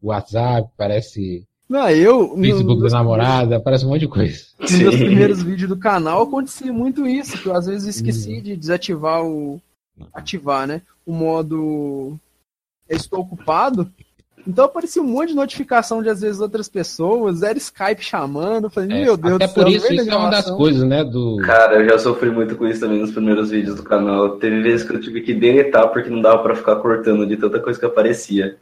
[SPEAKER 1] o WhatsApp, aparece
[SPEAKER 3] não, eu.
[SPEAKER 1] Facebook da namorada, aparece um monte de coisa.
[SPEAKER 3] Nos meus primeiros vídeos do canal acontecia muito isso, que eu às vezes esqueci uhum. de desativar o. ativar, né? O modo. Estou ocupado. Então aparecia um monte de notificação de às vezes outras pessoas, era Skype chamando, falei, é, meu Deus
[SPEAKER 1] até do céu. Até por isso, isso é uma das coisas, né? Do...
[SPEAKER 2] Cara, eu já sofri muito com isso também nos primeiros vídeos do canal. Teve vezes que eu tive que deletar porque não dava para ficar cortando de tanta coisa que aparecia.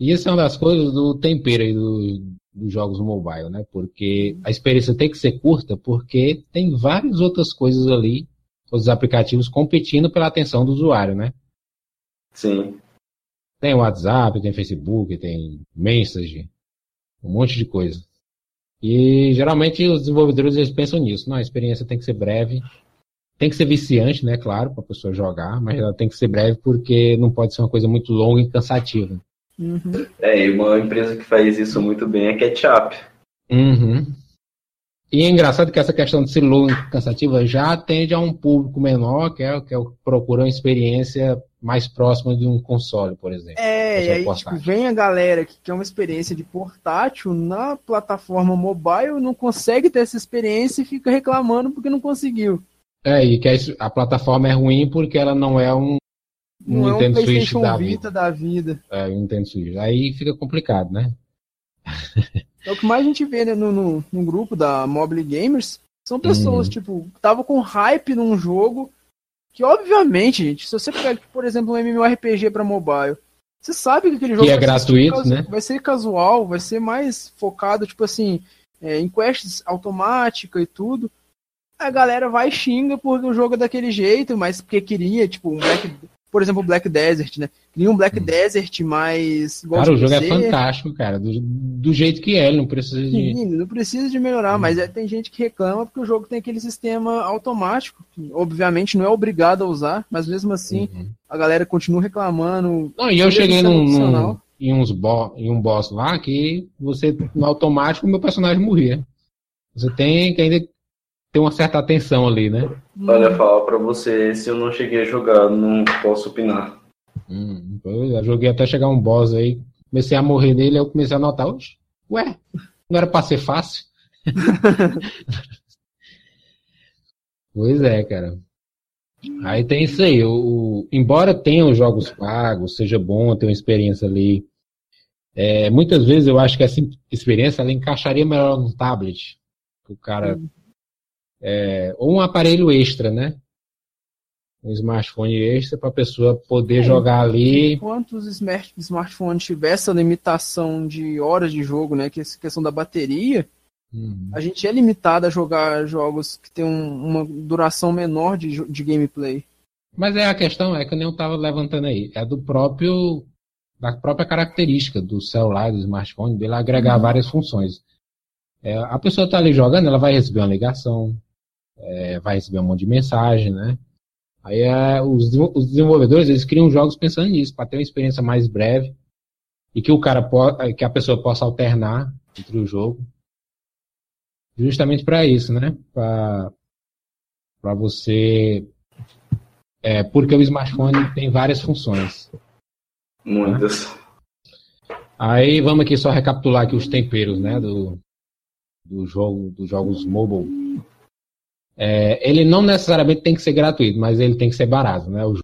[SPEAKER 1] E isso é uma das coisas do tempero aí do, dos jogos mobile, né? Porque a experiência tem que ser curta, porque tem várias outras coisas ali, os aplicativos competindo pela atenção do usuário, né?
[SPEAKER 2] Sim.
[SPEAKER 1] Tem WhatsApp, tem Facebook, tem Message, um monte de coisa. E geralmente os desenvolvedores eles pensam nisso. Não, a experiência tem que ser breve, tem que ser viciante, né? Claro, para a pessoa jogar, mas ela tem que ser breve porque não pode ser uma coisa muito longa e cansativa.
[SPEAKER 2] Uhum. É, e uma empresa que faz isso muito bem é Ketchup.
[SPEAKER 1] Uhum. E é engraçado que essa questão de ser longa e cansativa já atende a um público menor, que é, que é o que procura uma experiência mais próxima de um console, por exemplo.
[SPEAKER 3] É, e aí tipo, vem a galera que quer uma experiência de portátil na plataforma mobile, não consegue ter essa experiência e fica reclamando porque não conseguiu.
[SPEAKER 1] É, e que a, a plataforma é ruim porque ela não é um,
[SPEAKER 3] um não Nintendo é um Switch da vida. da vida.
[SPEAKER 1] É, um Nintendo Switch. Aí fica complicado, né?
[SPEAKER 3] É o que mais a gente vê né, no, no, no grupo da Mobile Gamers. São pessoas, hum. tipo, que estavam com hype num jogo que, obviamente, gente, se você pegar, por exemplo, um MMORPG para mobile, você sabe que aquele jogo
[SPEAKER 1] que é gratuito,
[SPEAKER 3] ser, né? vai ser casual, vai ser mais focado, tipo assim, é, em quests automática e tudo a galera vai e xinga porque o jogo é daquele jeito, mas porque queria, tipo, um Black, por exemplo, Black Desert, né? Queria um Black hum. Desert mais.
[SPEAKER 1] Cara, o jogo é fantástico, cara. Do, do jeito que é, ele não precisa de.
[SPEAKER 3] Sim, não precisa de melhorar, hum. mas é, tem gente que reclama porque o jogo tem aquele sistema automático, que obviamente não é obrigado a usar, mas mesmo assim uhum. a galera continua reclamando.
[SPEAKER 1] Não, e eu cheguei num, num, em, uns bo em um boss lá que você, no automático, o meu personagem morria. Você tem que ainda tem uma certa atenção ali, né?
[SPEAKER 2] Olha, fala pra você, se eu não cheguei a jogar, não posso opinar.
[SPEAKER 1] Hum, eu joguei até chegar um boss aí, comecei a morrer nele, eu comecei a notar, Oxe, ué, não era pra ser fácil? pois é, cara. Aí tem isso aí, o, o, embora tenha os jogos pagos, seja bom ter uma experiência ali, é, muitas vezes eu acho que essa experiência ela encaixaria melhor no tablet. O cara hum é, ou um aparelho extra, né? Um smartphone extra para a pessoa poder é, jogar ali.
[SPEAKER 3] Enquanto os smart, smartphones tiver essa limitação de horas de jogo, né? Que é essa questão da bateria, uhum. a gente é limitado a jogar jogos que tem um, uma duração menor de, de gameplay.
[SPEAKER 1] Mas é a questão, é que eu nem estava levantando aí, é do próprio da própria característica do celular, do smartphone, dele agregar uhum. várias funções. É, a pessoa está ali jogando, ela vai receber uma ligação, é, vai receber um monte de mensagem, né? Aí é, os, os, desenvolvedores eles criam jogos pensando nisso, para ter uma experiência mais breve e que o cara que a pessoa possa alternar entre o jogo, justamente para isso, né? Para você, é, porque o smartphone tem várias funções.
[SPEAKER 2] Muitas. Né?
[SPEAKER 1] Aí vamos aqui só recapitular aqui os temperos, né? Do, do jogo, dos jogos mobile é, ele não necessariamente tem que ser gratuito, mas ele tem que ser barato, né? O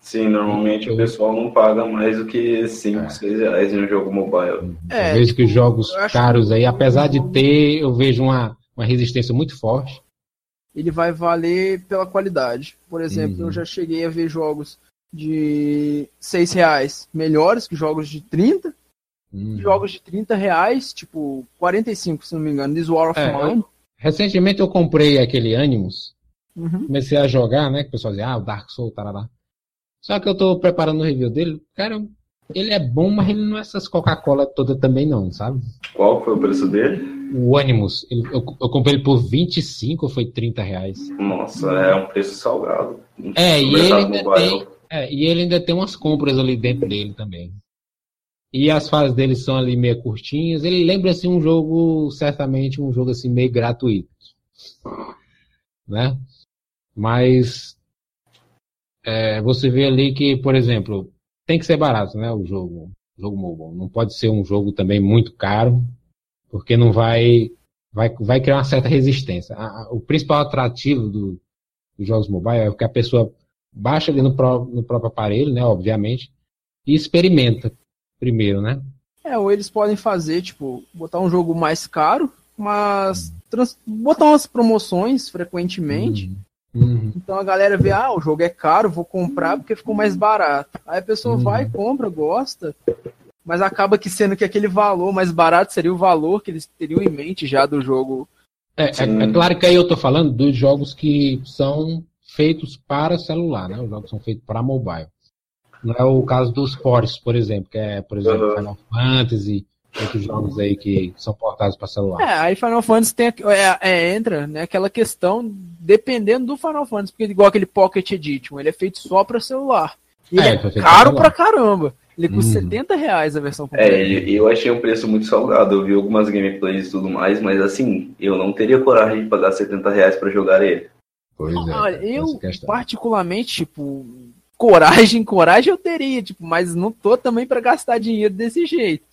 [SPEAKER 2] Sim, normalmente o pessoal não paga mais do que 5, é. 6 reais em um jogo mobile.
[SPEAKER 1] É, eu vejo que os jogos caros aí, apesar de ter, eu vejo uma, uma resistência muito forte.
[SPEAKER 3] Ele vai valer pela qualidade. Por exemplo, uhum. eu já cheguei a ver jogos de 6 reais melhores que jogos de 30. Uhum. Jogos de 30 reais, tipo 45, se não me engano, This War of é, Mine.
[SPEAKER 1] Recentemente eu comprei aquele Animus. Uhum. Comecei a jogar, né? Que o pessoal dizia, ah, o Dark Souls, tarará. Só que eu tô preparando o review dele. Cara, ele é bom, mas ele não é essas Coca-Cola toda também não, sabe?
[SPEAKER 2] Qual foi o preço dele?
[SPEAKER 1] O Animus, ele, eu, eu, comprei ele por 25 ou foi 30 reais?
[SPEAKER 2] Nossa, é um preço salgado.
[SPEAKER 1] É, e ele, ainda tem, é, e ele ainda tem umas compras ali dentro dele também. E as fases dele são ali meio curtinhas. Ele lembra assim um jogo, certamente um jogo assim meio gratuito. Né? Mas é, você vê ali que, por exemplo, tem que ser barato, né? O jogo, jogo mobile. Não pode ser um jogo também muito caro, porque não vai, vai, vai criar uma certa resistência. A, o principal atrativo do, dos jogos mobile é que a pessoa baixa ali no, pro, no próprio aparelho, né? Obviamente, e experimenta primeiro, né?
[SPEAKER 3] É, ou eles podem fazer, tipo, botar um jogo mais caro, mas trans, botar umas promoções frequentemente. Uhum. Uhum. Então a galera vê, ah, o jogo é caro, vou comprar porque ficou mais barato. Aí a pessoa uhum. vai, compra, gosta, mas acaba que sendo que aquele valor mais barato seria o valor que eles teriam em mente já do jogo.
[SPEAKER 1] É, é, é claro que aí eu tô falando dos jogos que são feitos para celular, né? Os jogos são feitos para mobile. Não é o caso dos ports, por exemplo, que é, por exemplo, uhum. Final Fantasy, outros jogos aí que são portados para celular.
[SPEAKER 3] É, aí Final Fantasy tem, é, é, entra né, aquela questão dependendo do Final Fantasy, porque igual aquele Pocket Edition, ele é feito só para celular. E é, é caro pra caramba. Ele custa hum. 70 reais a versão
[SPEAKER 2] completa. É, eu achei um preço muito salgado. Eu vi algumas gameplays e tudo mais, mas assim, eu não teria coragem de pagar 70 reais pra jogar ele.
[SPEAKER 3] Pois é. Olha, eu, particularmente, tipo, coragem, coragem eu teria, tipo, mas não tô também para gastar dinheiro desse jeito.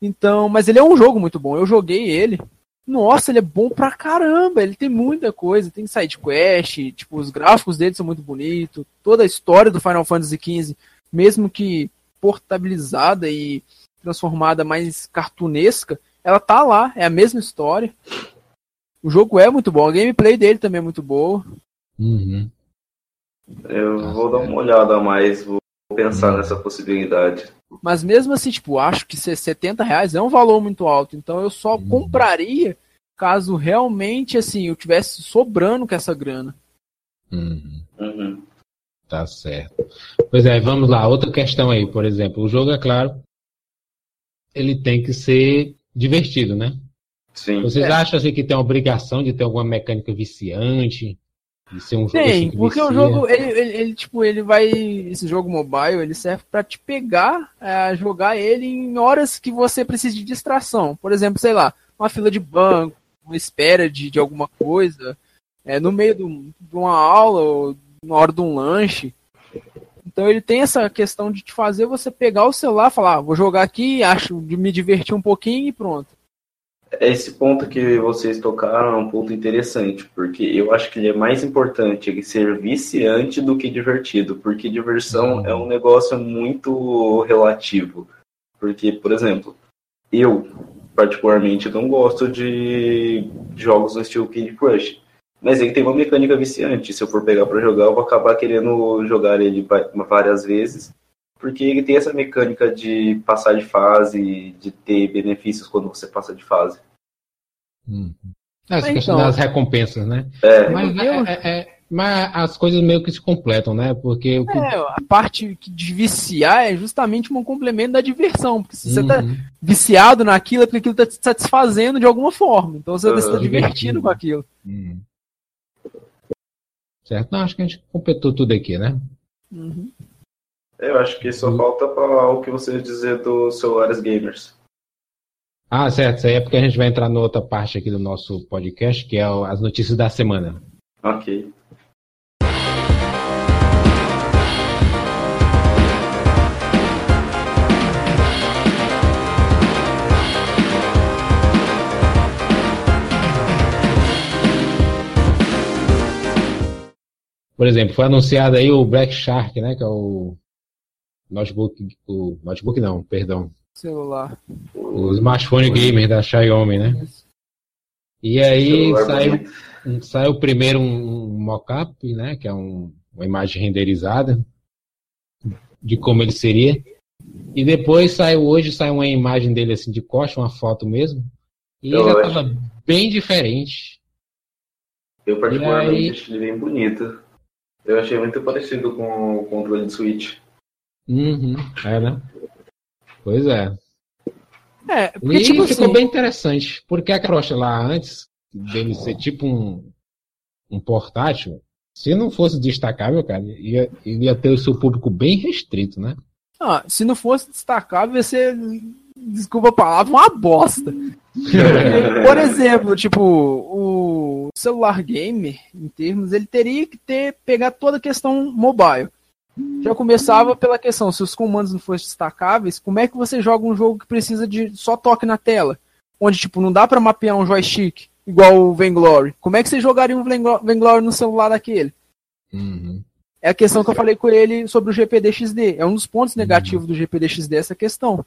[SPEAKER 3] Então, mas ele é um jogo muito bom. Eu joguei ele. Nossa, ele é bom pra caramba. Ele tem muita coisa. Tem side quest, tipo, os gráficos dele são muito bonitos. Toda a história do Final Fantasy XV, mesmo que portabilizada e transformada mais cartunesca, ela tá lá, é a mesma história. O jogo é muito bom, a gameplay dele também é muito boa.
[SPEAKER 1] Uhum.
[SPEAKER 2] Eu vou dar uma olhada mais, vou pensar uhum. nessa possibilidade.
[SPEAKER 3] Mas mesmo assim, tipo, acho que 70 reais é um valor muito alto. Então eu só uhum. compraria caso realmente, assim, eu tivesse sobrando com essa grana.
[SPEAKER 1] Uhum.
[SPEAKER 2] Uhum.
[SPEAKER 1] Tá certo. Pois é, vamos lá. Outra questão aí, por exemplo. O jogo, é claro, ele tem que ser divertido, né?
[SPEAKER 2] Sim.
[SPEAKER 1] Vocês é. acham assim, que tem a obrigação de ter alguma mecânica viciante? De ser um jogo Tem,
[SPEAKER 3] assim, porque o jogo, ele, ele, ele, tipo, ele vai. Esse jogo mobile, ele serve para te pegar, é, jogar ele em horas que você precisa de distração. Por exemplo, sei lá, uma fila de banco, uma espera de, de alguma coisa, é, no meio do, de uma aula ou na hora de um lanche. Então ele tem essa questão de te fazer você pegar o celular, falar, ah, vou jogar aqui, acho de me divertir um pouquinho e pronto.
[SPEAKER 2] Esse ponto que vocês tocaram é um ponto interessante, porque eu acho que ele é mais importante ser viciante do que divertido, porque diversão é um negócio muito relativo. Porque, por exemplo, eu particularmente não gosto de jogos no estilo Candy Crush, mas ele tem uma mecânica viciante. Se eu for pegar para jogar, eu vou acabar querendo jogar ele várias vezes porque ele tem essa mecânica de passar de fase, de ter benefícios quando você passa de fase.
[SPEAKER 1] Hum. Essa então, questão das recompensas, né?
[SPEAKER 2] É.
[SPEAKER 1] Mas, é, é, é, mas as coisas meio que se completam, né? Porque o que...
[SPEAKER 3] é, a parte de viciar é justamente um complemento da diversão. Porque se uhum. você tá uhum. viciado naquilo, é porque aquilo tá te satisfazendo de alguma forma. Então você uhum. está divertindo com aquilo.
[SPEAKER 1] Uhum. Certo? Não, acho que a gente completou tudo aqui, né?
[SPEAKER 3] Uhum.
[SPEAKER 2] Eu acho que só falta para o que você dizer dos celulares gamers.
[SPEAKER 1] Ah, certo. Isso aí é porque a gente vai entrar na outra parte aqui do nosso podcast, que é as notícias da semana.
[SPEAKER 2] Ok.
[SPEAKER 1] Por exemplo, foi anunciado aí o Black Shark, né? Que é o notebook, o notebook não, perdão.
[SPEAKER 3] Celular.
[SPEAKER 1] O smartphone gamer da Xiaomi, né? E aí saiu, saiu primeiro um, mock-up, né? Que é um, uma imagem renderizada de como ele seria. E depois saiu hoje, saiu uma imagem dele assim de costa, uma foto mesmo. E eu já estava bem diferente.
[SPEAKER 2] Eu particularmente aí... achei ele bem bonito. Eu achei muito parecido com o controle de Switch.
[SPEAKER 1] Uhum, é, né? Pois é.
[SPEAKER 3] É, porque,
[SPEAKER 1] E
[SPEAKER 3] tipo
[SPEAKER 1] ficou
[SPEAKER 3] assim,
[SPEAKER 1] bem interessante, porque a crosta lá antes dele ser tipo um, um portátil, se não fosse destacável, cara, ia, ia ter o seu público bem restrito, né?
[SPEAKER 3] ah, se não fosse destacável, ia ser, desculpa a palavra, uma bosta. Por exemplo, tipo, o celular game, em termos, ele teria que ter pegar toda a questão mobile. Já começava pela questão, se os comandos não fossem destacáveis, como é que você joga um jogo que precisa de só toque na tela? Onde, tipo, não dá pra mapear um joystick igual o Vainglory. Como é que você jogaria um Vainglory no celular daquele?
[SPEAKER 1] Uhum.
[SPEAKER 3] É a questão que eu falei com ele sobre o GPD-XD. É um dos pontos negativos do GPD-XD essa questão.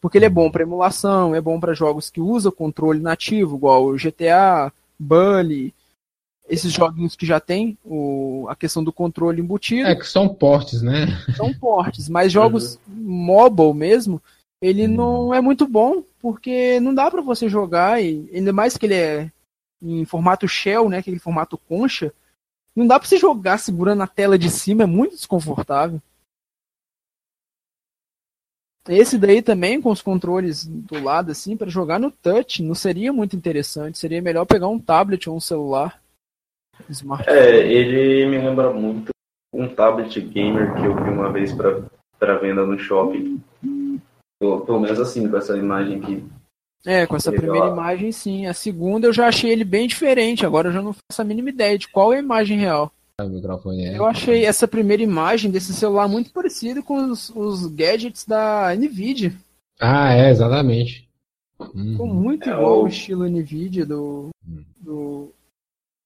[SPEAKER 3] Porque ele é bom para emulação, é bom para jogos que usam controle nativo, igual o GTA, Bully, esses joguinhos que já tem o, a questão do controle embutido,
[SPEAKER 1] É que são portes, né?
[SPEAKER 3] são portes. Mas jogos mobile mesmo, ele não é muito bom, porque não dá para você jogar, e ainda mais que ele é em formato shell, né, aquele formato concha, não dá pra você jogar segurando a tela de cima, é muito desconfortável. Esse daí também, com os controles do lado, assim, para jogar no touch, não seria muito interessante. Seria melhor pegar um tablet ou um celular. Smartphone.
[SPEAKER 2] É, ele me lembra muito um tablet gamer que eu vi uma vez pra, pra venda no shopping. Pelo, pelo menos assim, com essa imagem aqui.
[SPEAKER 3] É, com essa
[SPEAKER 2] Legal.
[SPEAKER 3] primeira imagem, sim. A segunda eu já achei ele bem diferente. Agora eu já não faço a mínima ideia de qual é a imagem real.
[SPEAKER 1] O microfone é.
[SPEAKER 3] Eu achei essa primeira imagem desse celular muito parecida com os, os gadgets da Nvidia.
[SPEAKER 1] Ah, é, exatamente. Uhum.
[SPEAKER 3] Ficou muito
[SPEAKER 2] É,
[SPEAKER 3] igual
[SPEAKER 2] o-
[SPEAKER 3] o estilo Nvidia do. do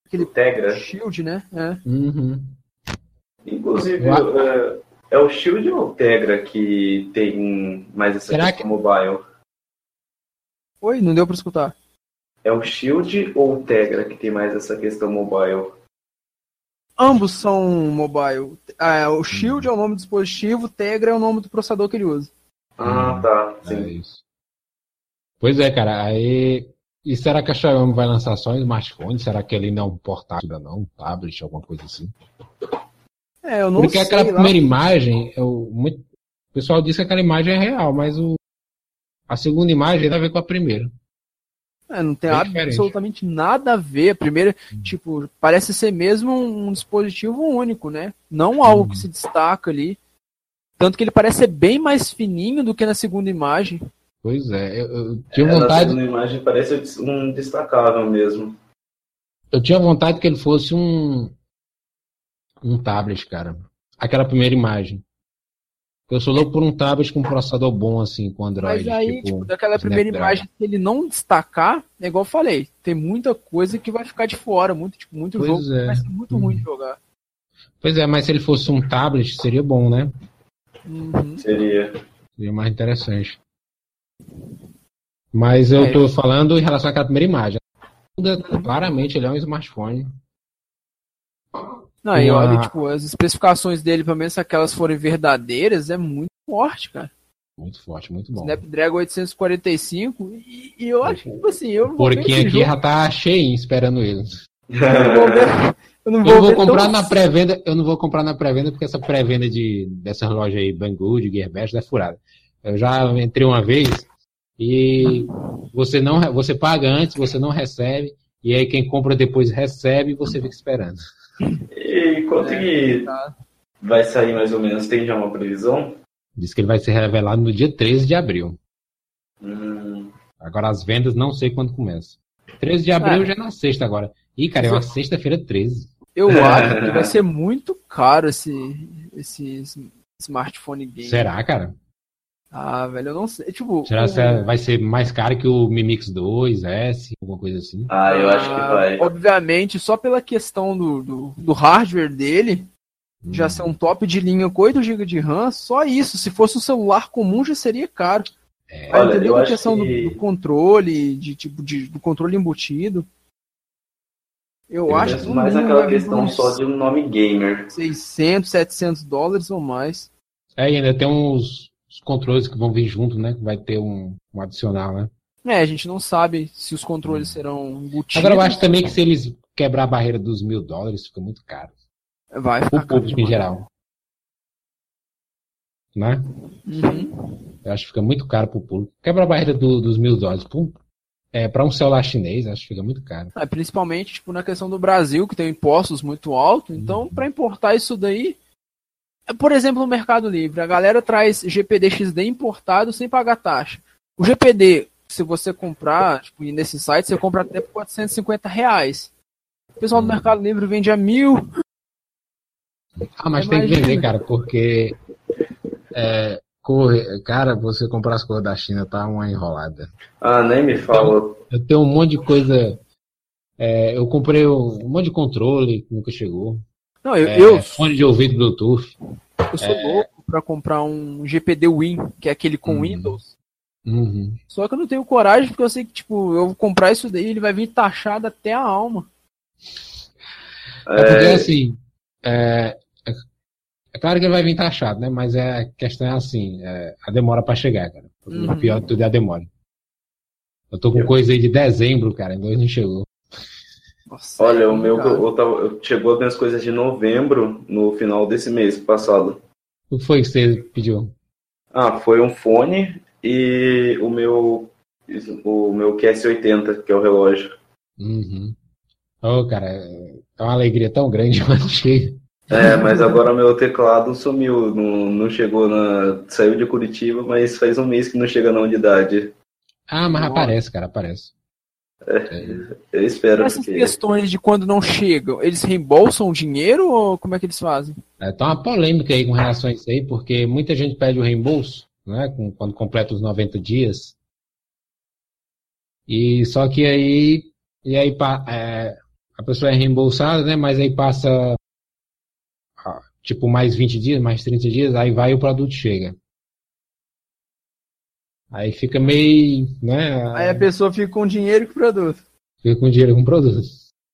[SPEAKER 3] aquele
[SPEAKER 2] Tegra.
[SPEAKER 3] Shield, né? É.
[SPEAKER 1] Uhum.
[SPEAKER 2] Inclusive, é, é o Shield ou o Tegra que tem mais essa
[SPEAKER 1] Será
[SPEAKER 2] questão mobile?
[SPEAKER 3] Oi, não deu pra escutar.
[SPEAKER 2] É o Shield ou o Tegra que tem mais essa questão mobile?
[SPEAKER 3] Ambos são mobile. Ah, o Shield é o nome do dispositivo, o Tegra é o nome do processador que ele usa.
[SPEAKER 2] Ah, tá.
[SPEAKER 1] É
[SPEAKER 2] Sim.
[SPEAKER 1] isso. Pois é, cara. Aí. E será que a Xiaomi vai lançar só em smartphone? Será que ele não é um portátil, ainda não? Um tablet, alguma coisa assim?
[SPEAKER 3] É, eu não
[SPEAKER 1] Porque
[SPEAKER 3] sei.
[SPEAKER 1] aquela
[SPEAKER 3] lá.
[SPEAKER 1] primeira imagem, eu, muito- o pessoal disse que aquela imagem é real, mas o, a segunda imagem tem a ver com a primeira.
[SPEAKER 3] É, não tem
[SPEAKER 1] Bem diferente.
[SPEAKER 3] absolutamente nada a ver. A primeira, tipo, parece ser mesmo um, dispositivo único, né? Não algo
[SPEAKER 1] Uhum.
[SPEAKER 3] que se destaca ali. Tanto que ele parece ser bem mais fininho do que na segunda imagem.
[SPEAKER 1] Pois é, eu, eu tinha
[SPEAKER 2] É, na
[SPEAKER 1] vontade,
[SPEAKER 2] segunda imagem parece um destacável mesmo.
[SPEAKER 1] eu tinha vontade que ele fosse um um tablet, cara. Aquela primeira imagem. Eu sou louco por um tablet com um processador bom assim, com Android.
[SPEAKER 3] Mas aí, tipo, daquela primeira imagem, se ele não destacar, é igual eu falei, tem muita coisa que vai ficar de fora, muito, tipo, muito
[SPEAKER 1] Pois
[SPEAKER 3] jogo
[SPEAKER 1] é.
[SPEAKER 3] vai ser muito
[SPEAKER 1] Uhum.
[SPEAKER 3] ruim de jogar.
[SPEAKER 1] Pois é, mas se ele fosse um tablet, seria bom, né?
[SPEAKER 3] Uhum.
[SPEAKER 2] Seria.
[SPEAKER 1] Seria mais interessante. Mas eu
[SPEAKER 3] É.
[SPEAKER 1] tô falando em relação àquela primeira imagem. Claramente ele é um smartphone.
[SPEAKER 3] Não, e olha, tipo, as especificações dele, pelo menos se aquelas forem verdadeiras, é muito forte, cara.
[SPEAKER 1] Muito forte, muito bom.
[SPEAKER 3] Snapdragon 845, e, e eu acho que, tipo assim, eu esse
[SPEAKER 1] aqui
[SPEAKER 3] jogo,
[SPEAKER 1] já tá cheinho esperando ele.
[SPEAKER 3] eu não vou eu vou,
[SPEAKER 1] comprar
[SPEAKER 3] tão-
[SPEAKER 1] na pré-venda, eu não vou comprar na pré-venda porque essa pré-venda de dessas lojas aí, Banggood, Gearbest, é furada. Eu já entrei uma vez e você não você paga antes, você não recebe e aí quem compra depois recebe e você fica esperando.
[SPEAKER 2] E quanto que
[SPEAKER 3] tá.
[SPEAKER 2] vai sair mais ou menos? Tem já uma previsão?
[SPEAKER 1] Diz que ele vai ser revelado no dia 13 de abril.
[SPEAKER 2] Hum,
[SPEAKER 1] Agora as vendas não sei quando começa. 13 de abril
[SPEAKER 3] Ah.
[SPEAKER 1] já é na sexta agora. Ih, cara, é uma sexta-feira 13.
[SPEAKER 3] Eu acho que vai ser muito caro esse, esse smartphone game.
[SPEAKER 1] Será, cara?
[SPEAKER 3] Ah, velho, eu não sei. Tipo,
[SPEAKER 1] Será
[SPEAKER 3] o-
[SPEAKER 1] que é- vai ser mais caro que o Mi Mix 2, S, alguma coisa assim?
[SPEAKER 2] Ah, eu acho que
[SPEAKER 3] Ah,
[SPEAKER 2] vai.
[SPEAKER 3] Obviamente, só pela questão do, do, do hardware dele, já
[SPEAKER 1] Hum.
[SPEAKER 3] ser um top de linha com 8 GB de RAM, só isso. Se fosse um celular comum, já seria caro.
[SPEAKER 1] É,
[SPEAKER 2] Olha,
[SPEAKER 3] entender
[SPEAKER 2] eu
[SPEAKER 3] a questão do-
[SPEAKER 2] que-
[SPEAKER 3] do, controle, de tipo, de, do controle embutido. Eu,
[SPEAKER 2] Eu
[SPEAKER 3] acho que
[SPEAKER 2] mais
[SPEAKER 3] vir
[SPEAKER 2] questão só de um nome gamer.
[SPEAKER 3] 600, 700 dólares ou mais.
[SPEAKER 1] É, e ainda tem uns, uns controles que vão vir junto, né? Que vai ter um, um adicional, né?
[SPEAKER 3] É, a gente não sabe se os controles serão embutidos.
[SPEAKER 1] Agora eu acho também que se eles quebrar a barreira dos mil dólares, fica muito caro.
[SPEAKER 3] Vai
[SPEAKER 1] O
[SPEAKER 3] ficar caro
[SPEAKER 1] público em
[SPEAKER 3] demais.
[SPEAKER 1] geral. né? Uhum. Eu acho que fica muito caro pro público. Quebra a barreira do, dos mil dólares. Pum, é, para um celular chinês, acho que fica muito caro.
[SPEAKER 3] É, principalmente tipo, na questão do Brasil, que tem impostos muito altos. Então, uhum. para importar isso daí. Por exemplo, no Mercado Livre, a galera traz GPD XD importado sem pagar taxa. O GPD, se você comprar, tipo, nesse site, você compra até por 450 reais. O pessoal do uhum. Mercado Livre vende a mil.
[SPEAKER 1] Ah, mas tem que vender, cara, porque é, Corre, cara, você comprar as coisas da China tá uma enrolada.
[SPEAKER 2] Ah, nem me fala.
[SPEAKER 1] Eu, eu tenho um monte de coisa. É, eu comprei um, monte de controle que nunca chegou.
[SPEAKER 3] Não, eu, é, eu
[SPEAKER 1] fone de ouvido Bluetooth.
[SPEAKER 3] Eu sou é... louco para comprar um GPD Win, que é aquele com uhum. Windows.
[SPEAKER 1] Uhum.
[SPEAKER 3] Só que eu não tenho coragem porque eu sei que tipo eu vou comprar isso daí ele vai vir taxado até a alma.
[SPEAKER 1] É, porque assim, é, é claro que ele vai vir taxado, né? Mas é, a questão é assim, é, a demora para chegar, cara. Uhum. O pior de tudo é a demora. Eu tô com eu... coisa aí de dezembro, cara, ainda não chegou.
[SPEAKER 2] Nossa, Olha, é o meu eu tava, eu, chegou minhas coisas de novembro, no final desse mês passado.
[SPEAKER 1] O que foi que você pediu?
[SPEAKER 2] Ah, foi um fone e o meu o meu QS80, que é o relógio.
[SPEAKER 1] Uhum. Oh, cara, é uma alegria tão grande quando chega.
[SPEAKER 2] É, mas agora meu teclado sumiu, não, não chegou na. Saiu de Curitiba, mas faz um mês que não chega na unidade.
[SPEAKER 1] Ah, mas aparece, cara, aparece.
[SPEAKER 2] É, eu espero
[SPEAKER 3] Essas que... questões de quando não chegam, eles reembolsam o dinheiro ou como é que eles fazem?
[SPEAKER 1] É, tá uma polêmica aí com relação a isso aí, porque muita gente pede o reembolso, né, quando completa os 90 dias. E só que aí, e aí é, a pessoa é reembolsada, né, mas aí passa tipo mais 20 dias, mais 30 dias, aí vai o produto chega. Aí fica meio, né?
[SPEAKER 3] Aí a pessoa fica com dinheiro com o produto.
[SPEAKER 1] Fica com dinheiro com o produto.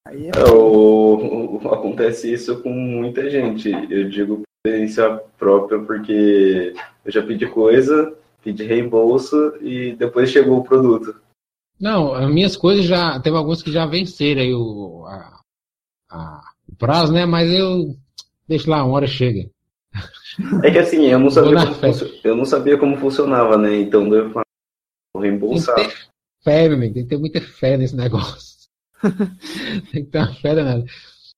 [SPEAKER 2] Aí é... é o, o, acontece isso com muita gente. Eu digo por experiência própria porque eu já pedi coisa, pedi reembolso e depois chegou o produto.
[SPEAKER 1] Não, as minhas coisas já. Teve alguns que já venceram aí o, a, a, o prazo, né? Mas eu Deixa lá, uma hora chega.
[SPEAKER 2] É que assim, eu não sabia, como, eu não sabia como funcionava, né? Então eu vou reembolsar.
[SPEAKER 1] Tem que ter fé, meu amigo, tem que ter muita fé nesse negócio. tem que ter uma fé danada.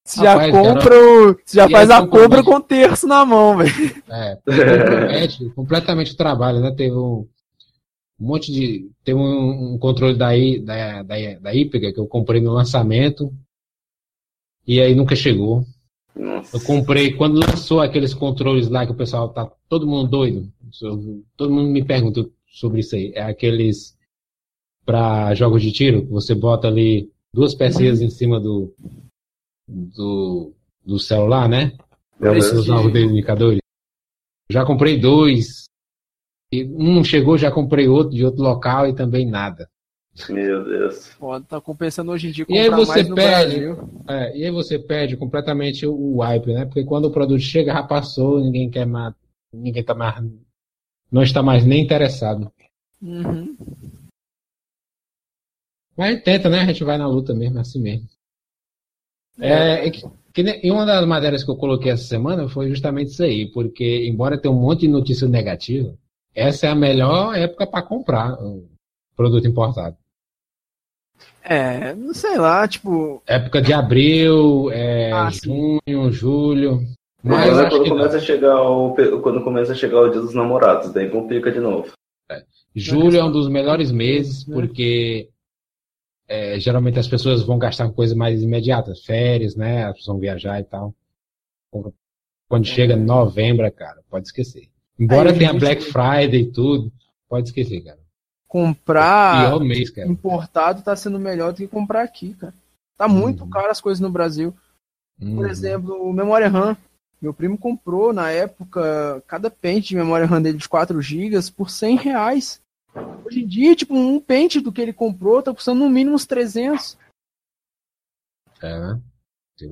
[SPEAKER 3] Você já Rapaz, compra, cara, você já faz a compra com terço na mão, velho.
[SPEAKER 1] É, compromete completamente o trabalho, né? Teve um, um monte de. Teve um, um controle da, da, da, da IPEGA que eu comprei no lançamento. E aí nunca chegou.
[SPEAKER 2] Nossa.
[SPEAKER 1] Eu comprei, quando lançou aqueles controles lá que o pessoal tá todo mundo doido, todo mundo me pergunta sobre isso aí. É aqueles para jogos de tiro, que você bota ali duas pecinhas em cima do, do, do celular, né? Para os novos indicadores. Já comprei dois. E um chegou, já comprei outro de outro local e também nada.
[SPEAKER 2] Meu Deus.
[SPEAKER 3] Pode tá compensando hoje em dia comprar e aí você mais
[SPEAKER 1] perde, é, e aí você perde completamente o wipe, né? Porque quando o produto chega, já passou, ninguém quer mais, ninguém tá mais, não está mais nem interessado.
[SPEAKER 3] Uhum.
[SPEAKER 1] Mas tenta, né? A gente vai na luta mesmo, assim mesmo. É, é que, que, e uma das matérias que eu coloquei essa semana foi justamente isso aí, porque embora tenha um monte de notícia negativa, essa é a melhor época para comprar um produto importado.
[SPEAKER 3] É, não sei lá, tipo.
[SPEAKER 1] Época de abril, é, ah, junho, julho.
[SPEAKER 2] Mas quando, quando começa a chegar o, quando começa a chegar o dia dos namorados, daí complica de novo.
[SPEAKER 1] É. Julho é um dos melhores meses, porque é, geralmente as pessoas vão gastar com coisas mais imediatas, férias, né? As pessoas vão viajar e tal. Quando é. chega novembro, cara, pode esquecer. Embora Aí, tenha Black Friday e tudo, pode esquecer, cara
[SPEAKER 3] comprar
[SPEAKER 1] mês,
[SPEAKER 3] importado tá sendo melhor do que comprar aqui, cara. Tá muito uhum. caro as coisas no Brasil. Uhum. Por exemplo, o memória RAM. Meu primo comprou na época cada pente de memória RAM dele de 4 GB por 100 reais. Hoje em dia, tipo, um pente do que ele comprou tá custando no mínimo uns 300.
[SPEAKER 1] É, né?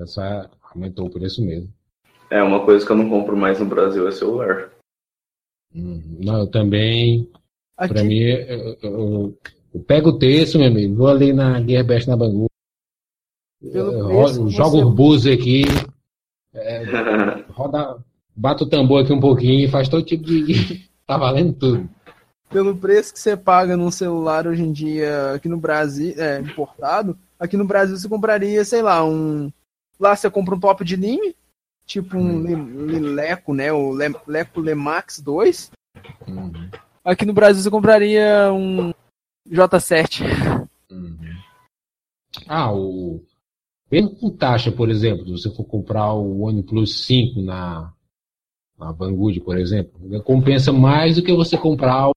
[SPEAKER 1] Essa aumentou por isso mesmo.
[SPEAKER 2] É, uma coisa que eu não compro mais no Brasil é celular.
[SPEAKER 1] Uhum. Não, eu também. Para mim, eu, eu, eu, pego o texto, meu amigo, vou ali na Gearbest na Bangu, jogo o buzz aqui, é, roda, bata o tambor aqui um pouquinho e faz todo tipo de. tá valendo tudo.
[SPEAKER 3] Pelo preço que você paga num celular hoje em dia aqui no Brasil, é, importado, aqui no Brasil você compraria, sei lá, um. Lá você compra um top de linha, tipo um Lileco, né? O Leco Lemax 2. Uhum. Aqui no Brasil você compraria um J7. Uhum.
[SPEAKER 1] Ah, o. Mesmo com taxa, por exemplo, se você for comprar o OnePlus 5 na, na Banggood, por exemplo, compensa mais do que você comprar o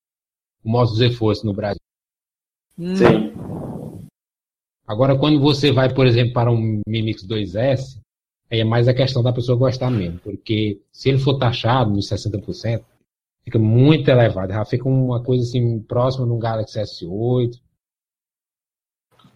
[SPEAKER 1] Moto Z Force no Brasil.
[SPEAKER 2] Hum. Sim.
[SPEAKER 1] Agora, quando você vai, por exemplo, para um Mi Mix 2S, aí é mais a questão da pessoa gostar mesmo, porque se ele for taxado nos 60%, fica muito elevado, já fica uma coisa assim próxima de um Galaxy S8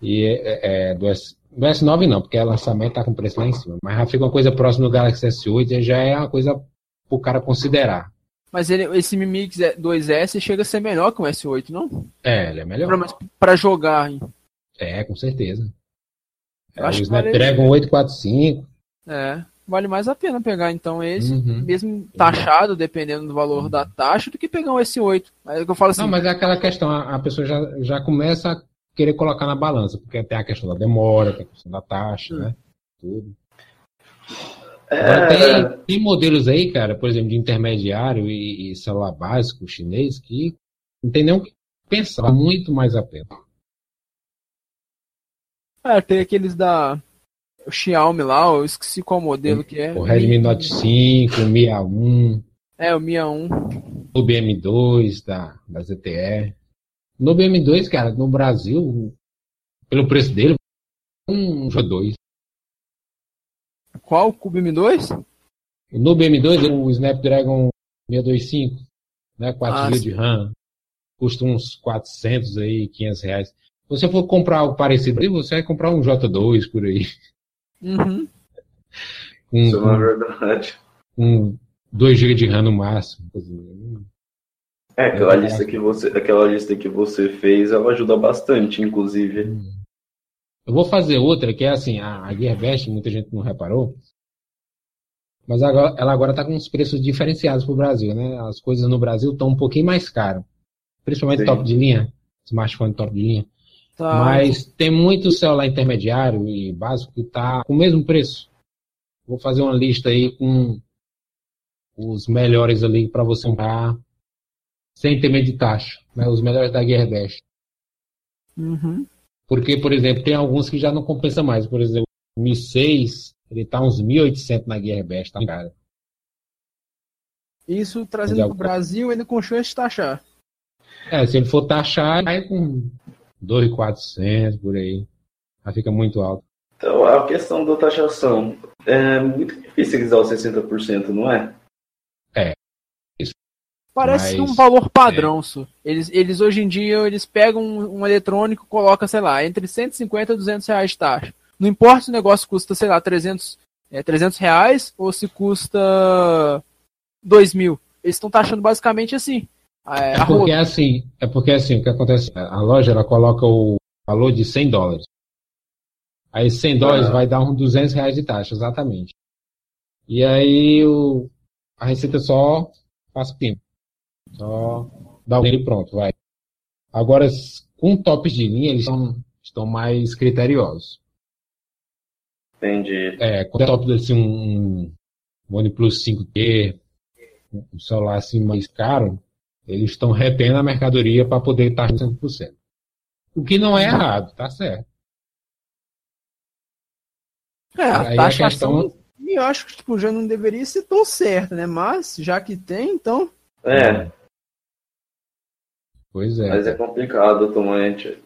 [SPEAKER 1] e é, é, do, S, do S9 não, porque o lançamento tá com preço lá em cima, mas já fica uma coisa próxima do Galaxy S8 e já é uma coisa o cara considerar.
[SPEAKER 3] Mas ele, esse Mi Mix 2S chega a ser melhor que o S8, não?
[SPEAKER 1] É, ele é melhor.
[SPEAKER 3] Para jogar. Hein?
[SPEAKER 1] É, com certeza. É, o Snapdragon vale... 845.
[SPEAKER 3] É, vale mais a pena pegar então esse, uhum. mesmo taxado, dependendo do valor uhum. da taxa, do que pegar um S8. Mas é eu falo assim.
[SPEAKER 1] Não, mas é aquela questão, a, a pessoa já, já começa a querer colocar na balança, porque tem a questão da demora, tem a questão da taxa, uhum. né? Tudo. É... Tem, tem, modelos aí, cara, por exemplo, de intermediário e, e celular básico chinês que não tem nem o que pensar, muito mais a pena.
[SPEAKER 3] É, tem aqueles da o Xiaomi lá, eu esqueci qual modelo que é.
[SPEAKER 1] O Redmi Note 5, o Mi A1.
[SPEAKER 3] É, o Mi A1.
[SPEAKER 1] O BM2 da, da ZTE. No BM2, cara, no Brasil, pelo preço dele, um G2.
[SPEAKER 3] Qual? O BM2?
[SPEAKER 1] No BM2, o Snapdragon 625, né, 4 ah, GB de RAM, custa uns 400 aí, 500 reais você for comprar algo parecido, você vai comprar um J2 por aí.
[SPEAKER 3] Uhum.
[SPEAKER 2] Um, Isso é uma verdade.
[SPEAKER 1] Um 2 GB de RAM no máximo.
[SPEAKER 2] É, aquela lista, que você, aquela lista que você fez, ela ajuda bastante, inclusive. Hum.
[SPEAKER 1] Eu vou fazer outra, que é assim, a, Gearbest, muita gente não reparou, mas agora, ela agora está com uns preços diferenciados para o Brasil, né? As coisas no Brasil estão um pouquinho mais caras, principalmente Sim. top de linha, smartphone top de linha. Tá. Mas tem muito celular intermediário e básico que está com o mesmo preço. Vou fazer uma lista aí com os melhores ali para você comprar sem ter medo de taxa. Né? Os melhores da Gearbest.
[SPEAKER 3] Uhum.
[SPEAKER 1] Porque, por exemplo, tem alguns que já não compensa mais. Por exemplo, o Mi 6, ele tá uns 1.800 na Gearbest, tá cara.
[SPEAKER 3] Isso trazendo para o Brasil, ele chance de taxar.
[SPEAKER 1] É, se ele for taxar, vai com 2,400 por aí. Aí fica muito alto.
[SPEAKER 2] Então, a questão da taxação é muito difícil eles dar os 60%, não é?
[SPEAKER 1] É.
[SPEAKER 3] Isso. Parece Mas, um valor padrão, é. Su. Eles, eles hoje em dia eles pegam um, um eletrônico, colocam, sei lá, entre 150 e 200 reais de taxa. Não importa se o negócio custa, sei lá, 300, é, 300 reais ou se custa 2 mil. Eles estão taxando basicamente assim.
[SPEAKER 1] É, é porque assim, é porque assim, o que acontece? A loja ela coloca o valor de 100 dólares. Aí 100 dólares ah. vai dar uns 200 reais de taxa, exatamente. E aí o, a receita só faz pino. Só dá o dinheiro e pronto, vai. Agora, com tops de linha, eles são, estão mais criteriosos.
[SPEAKER 2] Entendi.
[SPEAKER 1] É, com top assim, um, um OnePlus 5T, um celular assim mais caro, eles estão retendo a mercadoria para poder estar 100%. O que não é errado, tá certo.
[SPEAKER 3] É, a taxação, questão... eu acho que tipo, já não deveria ser tão certa, né? Mas, já que tem, então...
[SPEAKER 2] É.
[SPEAKER 1] Pois é.
[SPEAKER 2] Mas é complicado atualmente.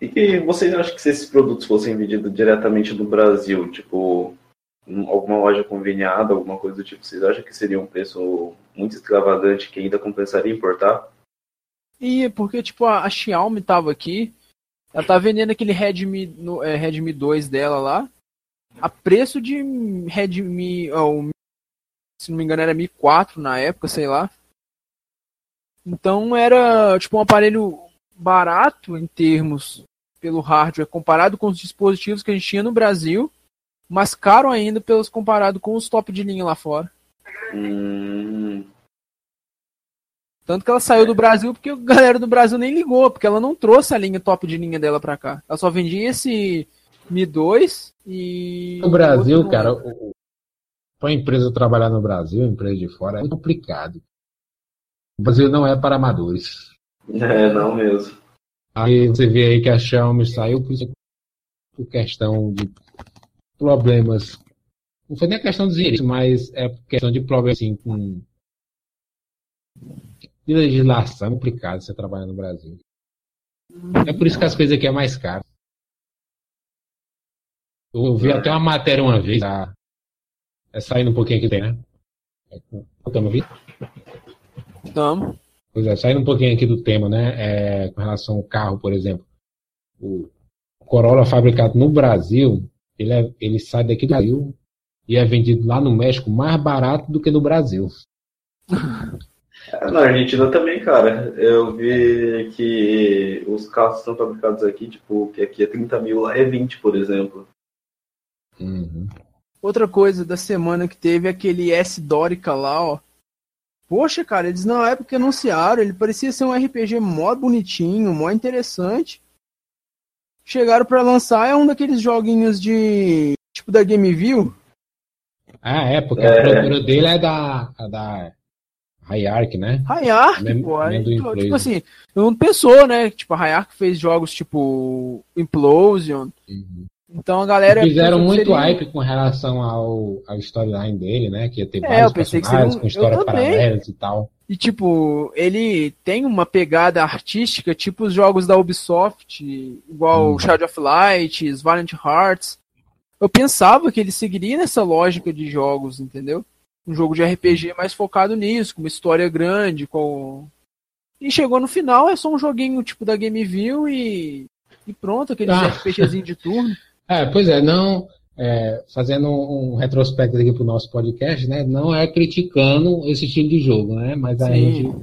[SPEAKER 2] E que você acha que se esses produtos fossem vendidos diretamente no Brasil, tipo, alguma loja conveniada, alguma coisa do tipo, vocês acham que seria um preço muito extravagante que ainda compensaria importar?
[SPEAKER 3] E porque, tipo, a, a Xiaomi tava aqui, ela tá vendendo aquele Redmi, no, é, Redmi 2 dela lá, a preço de Redmi, oh, se não me engano era Mi 4 na época, sei lá. Então era, tipo, um aparelho barato em termos pelo hardware comparado com os dispositivos que a gente tinha no Brasil mas caro ainda pelos comparado com os top de linha lá fora.
[SPEAKER 2] Hum,
[SPEAKER 3] Tanto que ela saiu do Brasil porque a galera do Brasil nem ligou, porque ela não trouxe a linha top de linha dela pra cá. Ela só vendia esse Mi 2 e.
[SPEAKER 1] No Brasil,
[SPEAKER 3] outro
[SPEAKER 1] cara, o- o- pra empresa trabalhar no Brasil, empresa de fora, é muito complicado. O Brasil não é para amadores.
[SPEAKER 2] é, não mesmo.
[SPEAKER 1] Aí você vê aí que a Xiaomi saiu por, isso- por questão de problemas. Não foi nem questão de dinheiro, mas é questão de problemas assim, com de legislação é complicado você trabalhar no Brasil. É por isso que as coisas aqui é mais caro. Eu vi até uma matéria uma vez, tá? é saindo um pouquinho aqui tem, né? Me ouvindo?
[SPEAKER 3] Tamo.
[SPEAKER 1] Pois é, saindo um pouquinho aqui do tema, né? é, com relação ao carro, por exemplo. O Corolla fabricado no Brasil, ele, é- ele sai daqui do Brasil e é vendido lá no México mais barato do que no Brasil.
[SPEAKER 2] É, Na Argentina também, cara. Eu vi que os carros são fabricados aqui, tipo, que aqui é 30 mil, lá é 20, por exemplo.
[SPEAKER 1] Uhum.
[SPEAKER 3] Outra coisa da semana que teve é aquele S Dórica lá, ó. Poxa, cara, eles na época anunciaram, ele parecia ser um RPG mó bonitinho, mó interessante. Chegaram pra lançar, é um daqueles joguinhos de. tipo da Game View.
[SPEAKER 1] Ah, é, porque
[SPEAKER 2] É.
[SPEAKER 1] a produtora dele é da, a da Hierarchy, né?
[SPEAKER 3] Rayark,
[SPEAKER 1] Mem-
[SPEAKER 3] pô.
[SPEAKER 1] Amendoim
[SPEAKER 3] tipo, tipo assim, não pensou, né? Tipo, a Rayark fez jogos tipo Implosion.
[SPEAKER 1] Uhum.
[SPEAKER 3] Então a galera.
[SPEAKER 1] Fizeram muito
[SPEAKER 3] seria-
[SPEAKER 1] hype com relação ao, ao storyline dele, né? Que ia ter
[SPEAKER 3] É,
[SPEAKER 1] vários
[SPEAKER 3] eu pensei que
[SPEAKER 1] personagens
[SPEAKER 3] seria
[SPEAKER 1] com histórias paralelas e tal.
[SPEAKER 3] E, tipo, ele tem uma pegada artística, tipo os jogos da Ubisoft, igual
[SPEAKER 1] Hum.
[SPEAKER 3] Shadow of Light, Valiant Hearts. Eu pensava que ele seguiria nessa lógica de jogos, entendeu? Um jogo de RPG mais focado nisso, com uma história grande, com. E chegou no final, é só um joguinho tipo da Game View e. E pronto, aquele
[SPEAKER 1] Ah.
[SPEAKER 3] RPGzinho de turno.
[SPEAKER 1] É, pois é, não. é, fazendo um, um retrospecto aqui pro nosso podcast, né? Não é criticando esse estilo de jogo, né? Mas a
[SPEAKER 3] Sim.
[SPEAKER 1] gente.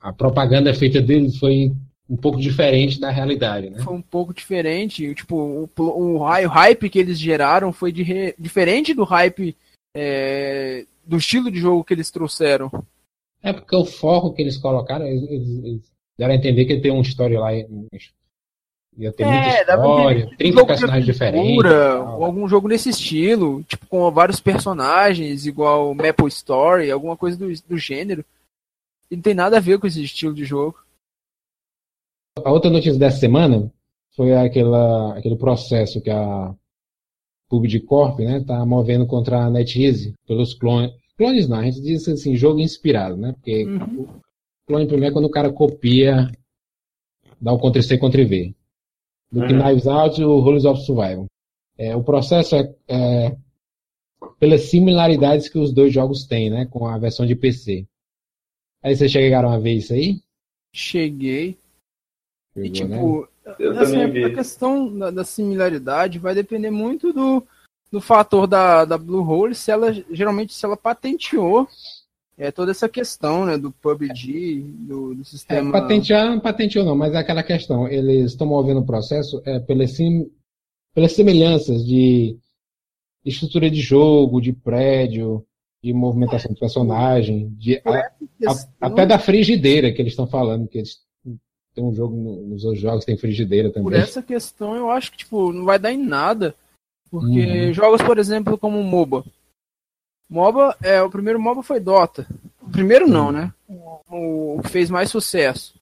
[SPEAKER 1] A propaganda feita dele foi um pouco diferente da realidade, né?
[SPEAKER 3] Foi um pouco diferente. Tipo, o, o o hype que eles geraram foi de re- diferente do hype é, do estilo de jogo que eles trouxeram.
[SPEAKER 1] É porque o foco que eles colocaram, eles, eles- deram a entender que ter uma história lá. Ia ter muita
[SPEAKER 3] É, dava
[SPEAKER 1] história,
[SPEAKER 3] aquele
[SPEAKER 1] 30
[SPEAKER 3] jogo de
[SPEAKER 1] personagens diferentes.
[SPEAKER 3] ou algum jogo nesse estilo, tipo com vários personagens, igual Maple Story, alguma coisa do, do gênero. E não tem nada a ver com esse estilo de jogo.
[SPEAKER 1] A outra notícia dessa semana foi aquela, aquele processo que a PUBG né, tá movendo contra a NetEase pelos clones. Clones não, a gente diz assim, jogo inspirado, né? Porque
[SPEAKER 3] Uhum.
[SPEAKER 1] clone primeiro é quando o cara copia, dá o Ctrl-C, Ctrl-V. Do que
[SPEAKER 2] Uhum.
[SPEAKER 1] Knives Out e o Rules of Survival. É, o processo é, é pelas similaridades que os dois jogos têm, né? Com a versão de PC. Aí vocês chegaram a ver isso aí?
[SPEAKER 3] Cheguei. E
[SPEAKER 1] Pegou, né?
[SPEAKER 3] tipo,
[SPEAKER 2] Eu
[SPEAKER 3] assim, a
[SPEAKER 2] vi.
[SPEAKER 3] questão da, da similaridade vai depender muito do, do fator da, da Bluehole, se ela geralmente se ela patenteou é, toda essa questão né, do PUBG, do, do
[SPEAKER 1] É,
[SPEAKER 3] sistema.
[SPEAKER 1] patentear, não patenteou não, mas é aquela questão, eles estão movendo o processo é, pelas, sim, pelas semelhanças de estrutura de jogo, de prédio, de movimentação de personagem, de, a- a- até da frigideira que eles estão falando, que eles tem um jogo no- nos outros jogos tem frigideira
[SPEAKER 3] Por
[SPEAKER 1] também.
[SPEAKER 3] essa questão, eu acho que tipo, não vai dar em nada. Porque
[SPEAKER 1] Uhum.
[SPEAKER 3] jogos, por exemplo, como MOBA. MOBA, é, o primeiro MOBA foi Dota. O primeiro não, né? O, o que fez mais sucesso.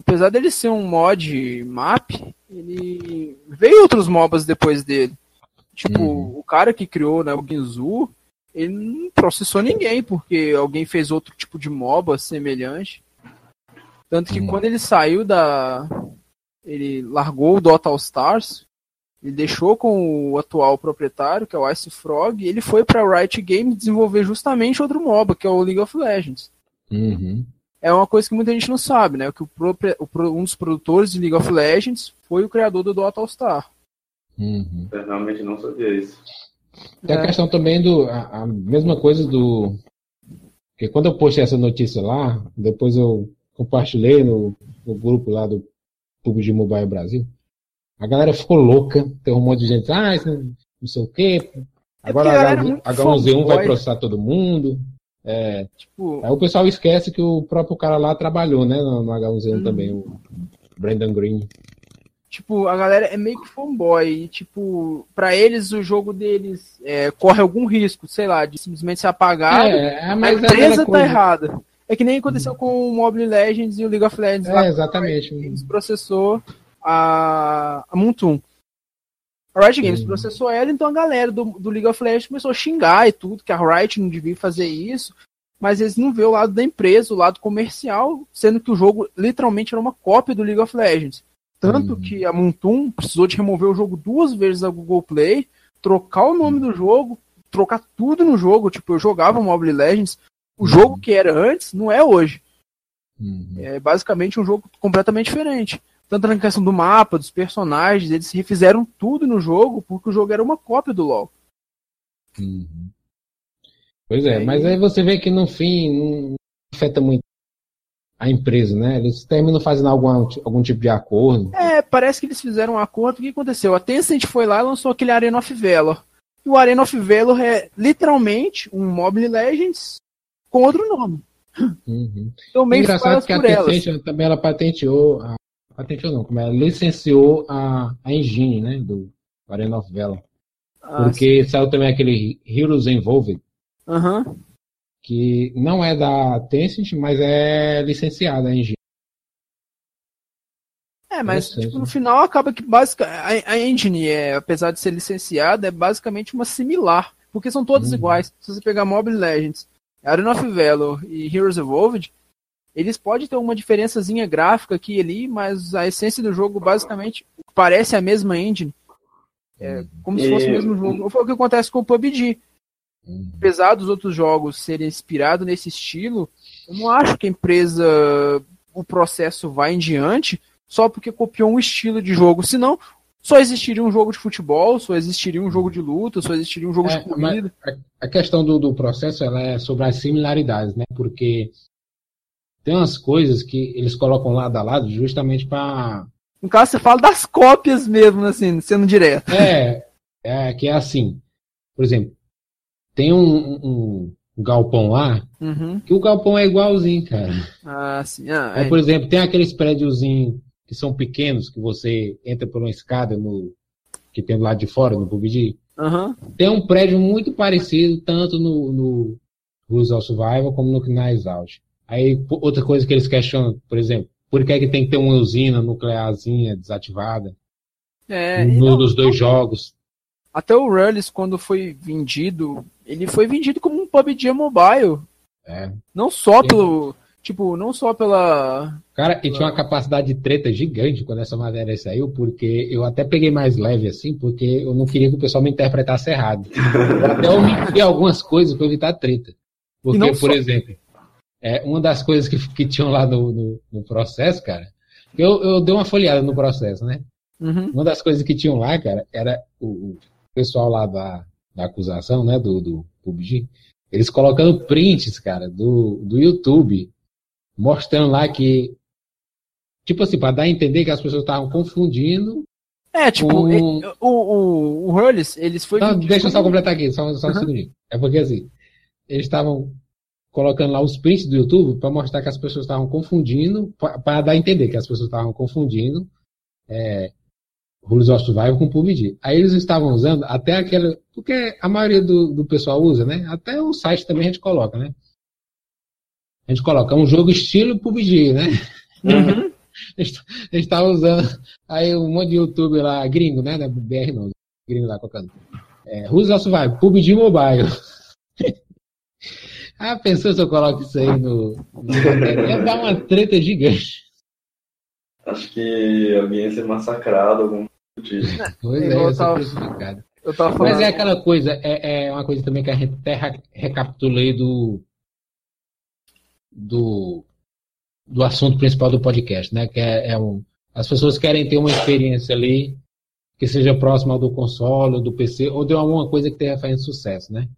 [SPEAKER 3] Apesar dele ser um mod map, ele veio outros MOBAs depois dele. Tipo,
[SPEAKER 1] Uhum.
[SPEAKER 3] o cara que criou né, o Ginzu, ele não processou ninguém, porque alguém fez outro tipo de MOBA semelhante. Tanto que
[SPEAKER 1] Hum.
[SPEAKER 3] quando ele saiu da. Ele largou o Dota All Stars, ele deixou com o atual proprietário, que é o Ice Frog, e ele foi pra Riot Games desenvolver justamente outro MOBA, que é o League of Legends.
[SPEAKER 1] Uhum.
[SPEAKER 3] É uma coisa que muita gente não sabe, né? Que o propri- o pro- um dos produtores de League of Legends foi o criador do Dota All Star.
[SPEAKER 1] Uhum.
[SPEAKER 2] Eu realmente não sabia isso.
[SPEAKER 1] Tem a
[SPEAKER 3] É.
[SPEAKER 1] questão também do. A, a mesma coisa do. Porque quando eu postei essa notícia lá, depois eu compartilhei no, no grupo lá do PUBG Mobile Brasil. A galera ficou louca, tem um monte de gente, ah, não sei o quê, Agora é H1Z1 vai processar todo mundo. É, tipo, aí o pessoal esquece que o próprio cara lá trabalhou, né, no, no H1Z1 hum. também, o Brandon Green.
[SPEAKER 3] Tipo, a galera é meio que fanboy. E, tipo, pra eles o jogo deles é, corre algum risco, sei lá, de simplesmente ser apagado. É, mas a empresa tá errada. É que nem aconteceu com o Mobile Legends e o League of Legends.
[SPEAKER 1] É, lá, exatamente.
[SPEAKER 3] Eles processou a, a Moontoon. A Riot Games processou ela, então a galera do, do League of Legends começou a xingar e tudo, que a Riot não devia fazer isso, mas eles não vê o lado da empresa, o lado comercial, sendo que o jogo literalmente era uma cópia do League of Legends. Tanto uhum. que a Moontoon precisou de remover o jogo duas vezes da Google Play, trocar o nome do jogo, trocar tudo no jogo. Tipo, eu jogava Mobile Legends, o jogo que era antes não é hoje. Uhum. É basicamente um jogo completamente diferente tanto na questão do mapa, dos personagens, eles refizeram tudo no jogo, porque o jogo era uma cópia do LoL.
[SPEAKER 1] Uhum. Pois é, mas aí você vê que no fim não afeta muito a empresa, né? Eles terminam fazendo algum, algum tipo de acordo.
[SPEAKER 3] É, parece que eles fizeram um acordo. O que aconteceu? A Tencent foi lá e lançou aquele Arena of Valor. E o Arena of Valor é literalmente um Mobile Legends com outro nome.
[SPEAKER 1] Uhum. Então, meio Engraçado que a Tencent também ela patenteou a patenteou não, como é, licenciou a, a engine, né, do Valor. Ah, Porque sim. saiu também aquele Heroes Involved,
[SPEAKER 3] uhum.
[SPEAKER 1] que não é da Tencent, mas é licenciada a engine.
[SPEAKER 3] É, mas tipo, no final acaba que basicamente a, a engine, é, apesar de ser licenciada, é basicamente uma similar, porque são todas uhum. iguais. Se você pegar Mobile Legends, Arena of Valor e Heroes Evolved, eles podem ter uma diferençazinha gráfica aqui e ali, mas a essência do jogo basicamente parece a mesma engine. É como se fosse o mesmo jogo. Foi o que acontece com o PUBG. Uhum. Apesar dos outros jogos serem inspirados nesse estilo, eu não acho que a empresa, o processo vai em diante só porque copiou um estilo de jogo. Senão, só existiria um jogo de futebol, só existiria um jogo de luta, só existiria um jogo é, de corrida.
[SPEAKER 1] A, questão do, do processo ela é sobre as similaridades, né? Porque tem umas coisas que eles colocam lado a lado justamente para.
[SPEAKER 3] No caso, você fala das cópias mesmo, assim, sendo direto.
[SPEAKER 1] É, é que é assim. Por exemplo, tem um, um, um galpão lá, uhum. que o galpão é igualzinho, cara.
[SPEAKER 3] Ah, sim. Ah,
[SPEAKER 1] é. por exemplo, tem aqueles prédiozinhos que são pequenos, que você entra por uma escada no que tem do lado de fora, no PUBG.
[SPEAKER 3] Uhum.
[SPEAKER 1] Tem um prédio muito parecido, tanto no, no Rules of Survival como no Knives Out. Aí, outra coisa que eles questionam, por exemplo, por que, é que tem que ter uma usina nuclearzinha desativada?
[SPEAKER 3] É,
[SPEAKER 1] no, nos dois jogos.
[SPEAKER 3] Até o Rullis, quando foi vendido, ele foi vendido como um PUBG Mobile.
[SPEAKER 1] É.
[SPEAKER 3] Não só pelo. Tipo, não só pela.
[SPEAKER 1] Cara, e tinha uma capacidade de treta gigante quando essa matéria saiu, porque eu até peguei mais leve assim, porque eu não queria que o pessoal me interpretasse errado. Eu até omiti algumas coisas para evitar treta. Porque, por só... exemplo, é, uma das coisas que, que tinham lá no, no, no processo, cara, eu, eu dei uma folheada no processo, né?
[SPEAKER 3] Uhum.
[SPEAKER 1] Uma das coisas que tinham lá, cara, era o, o pessoal lá da, da acusação, né, do, do PUBG, eles colocando prints, cara, do, do YouTube, mostrando lá que, tipo assim, para dar a entender que as pessoas estavam confundindo.
[SPEAKER 3] É, tipo, com... o, o, o Hurles, eles foi.
[SPEAKER 1] Não, deixa eu só completar aqui, só, só um uhum. segundinho. É porque assim, eles estavam colocando lá os prints do YouTube para mostrar que as pessoas estavam confundindo, para dar a entender que as pessoas estavam confundindo é, Rules of Survival com PUBG. Aí eles estavam usando até aquela. Porque a maioria do, do pessoal usa, né? Até o site também a gente coloca, né? A gente coloca um jogo estilo PUBG, né?
[SPEAKER 3] Uhum.
[SPEAKER 1] a gente estava usando. Aí um monte de YouTube lá, gringo, né? BR não, gringo lá colocando. É, of Survival, PUBG Mobile. Ah, pensou se eu coloco isso aí no. no... Ia dar uma treta gigante.
[SPEAKER 2] Acho que alguém ia ser massacrado, algum
[SPEAKER 1] tipo. Pois é, eu tava, eu tava falando... Mas é aquela coisa, é, é uma coisa também que a gente até recapitulei do. Do. do assunto principal do podcast, né? Que é, é um. As pessoas querem ter uma experiência ali que seja próxima do console, do PC, ou de alguma coisa que tenha feito sucesso, né?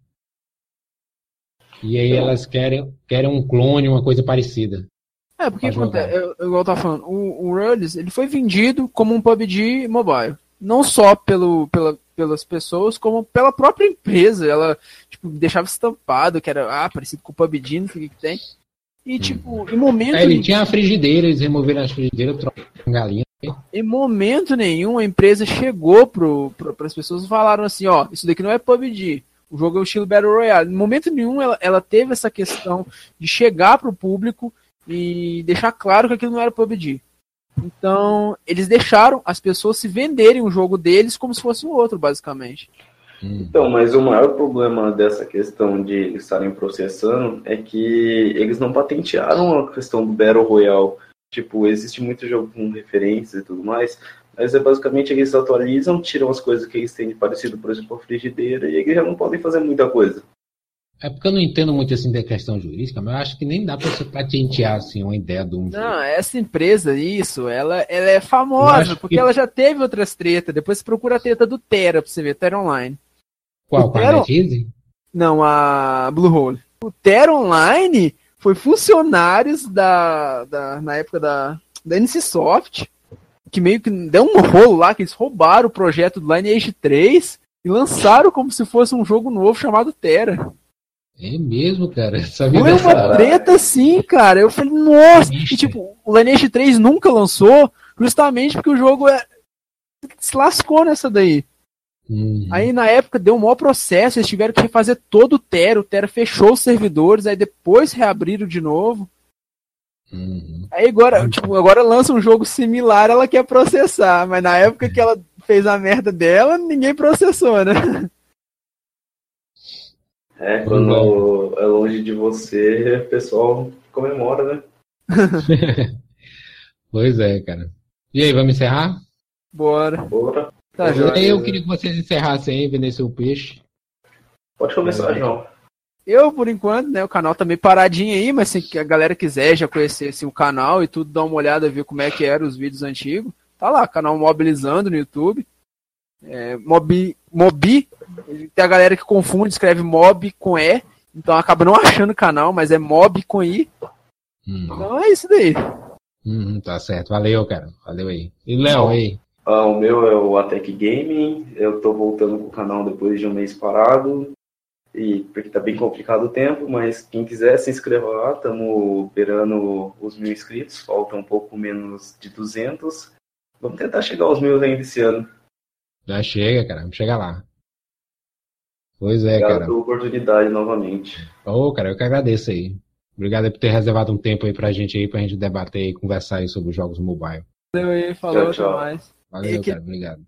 [SPEAKER 1] E aí então, elas querem, querem um clone, uma coisa parecida.
[SPEAKER 3] É, porque acontece, eu, igual eu tava falando, o, o Rullis, ele foi vendido como um PUBG mobile. não só pelo, pela, pelas pessoas, como pela própria empresa. Ela tipo, deixava estampado que era ah, parecido com o PUBG, não sei o que tem. E, tipo, em momento.
[SPEAKER 1] É, ele tinha a frigideira, eles removeram a frigideira, trocaram galinha.
[SPEAKER 3] Em momento nenhum, a empresa chegou para as pessoas e falaram assim: ó, isso daqui não é PUBG. O jogo é o estilo Battle Royale. Em momento nenhum, ela, ela teve essa questão de chegar para o público e deixar claro que aquilo não era PUBG. Então, eles deixaram as pessoas se venderem o jogo deles como se fosse o outro, basicamente.
[SPEAKER 2] Então, mas o maior problema dessa questão de eles estarem processando é que eles não patentearam a questão do Battle Royale. Tipo, existe muito jogo com referências e tudo mais, mas é basicamente eles atualizam, tiram as coisas que eles têm de parecido, por exemplo, a frigideira, e eles já não podem fazer muita coisa.
[SPEAKER 1] É porque eu não entendo muito assim da questão jurídica, mas eu acho que nem dá para você patentear assim uma ideia de um.
[SPEAKER 3] Não, essa empresa, isso, ela, ela é famosa, porque que... ela já teve outras tretas. Depois você procura a treta do Terra pra você ver, Terra Online.
[SPEAKER 1] Qual? Com a
[SPEAKER 3] Não, a Bluehole. O Terra Online foi funcionários da, da na época da, da NCSoft, que meio que deu um rolo lá, que eles roubaram o projeto do Lineage 3 e lançaram como se fosse um jogo novo chamado Terra.
[SPEAKER 1] É mesmo, cara.
[SPEAKER 3] Foi uma cara. treta sim, cara. Eu falei, nossa. E, tipo, o Lineage 3 nunca lançou justamente porque o jogo é... se lascou nessa daí. Uhum. Aí na época deu um maior processo, eles tiveram que refazer todo o Terra, o Terra fechou os servidores, aí depois reabriram de novo. Uhum. Aí agora, tipo, agora lança um jogo similar, ela quer processar, mas na época que ela fez a merda dela, ninguém processou, né?
[SPEAKER 2] É, quando é longe de você, o pessoal comemora, né?
[SPEAKER 1] pois é, cara. E aí, vamos encerrar?
[SPEAKER 3] Bora.
[SPEAKER 2] Bora.
[SPEAKER 1] Tá, eu queria que vocês encerrassem aí, vender seu peixe.
[SPEAKER 2] Pode começar, é. João.
[SPEAKER 3] Eu, por enquanto, né, o canal tá meio paradinho aí, mas se a galera quiser já conhecer assim, o canal e tudo, dá uma olhada, ver como é que eram os vídeos antigos. Tá lá, canal Mobilizando no YouTube. É, mobi, mobi, tem a galera que confunde, escreve mob com E, então acaba não achando o canal, mas é mob com I. Hum. Então é isso daí.
[SPEAKER 1] Hum, tá certo, valeu, cara. Valeu aí. E Léo, aí?
[SPEAKER 2] Ah, o meu é o Atec Gaming. Eu tô voltando com o canal depois de um mês parado. E porque tá bem complicado o tempo, mas quem quiser se inscreva lá, estamos beirando os mil inscritos, falta um pouco menos de 200. Vamos tentar chegar aos mil ainda esse ano.
[SPEAKER 1] Já chega, cara, vamos chegar lá. Pois é,
[SPEAKER 2] Obrigado
[SPEAKER 1] cara.
[SPEAKER 2] pela oportunidade novamente.
[SPEAKER 1] Ô, oh, cara, eu que agradeço aí. Obrigado por ter reservado um tempo aí pra gente aí, pra gente debater e conversar aí sobre os jogos mobile.
[SPEAKER 3] Valeu aí, falou, tchau, tchau. até mais.
[SPEAKER 1] Valeu, que... cara, obrigado.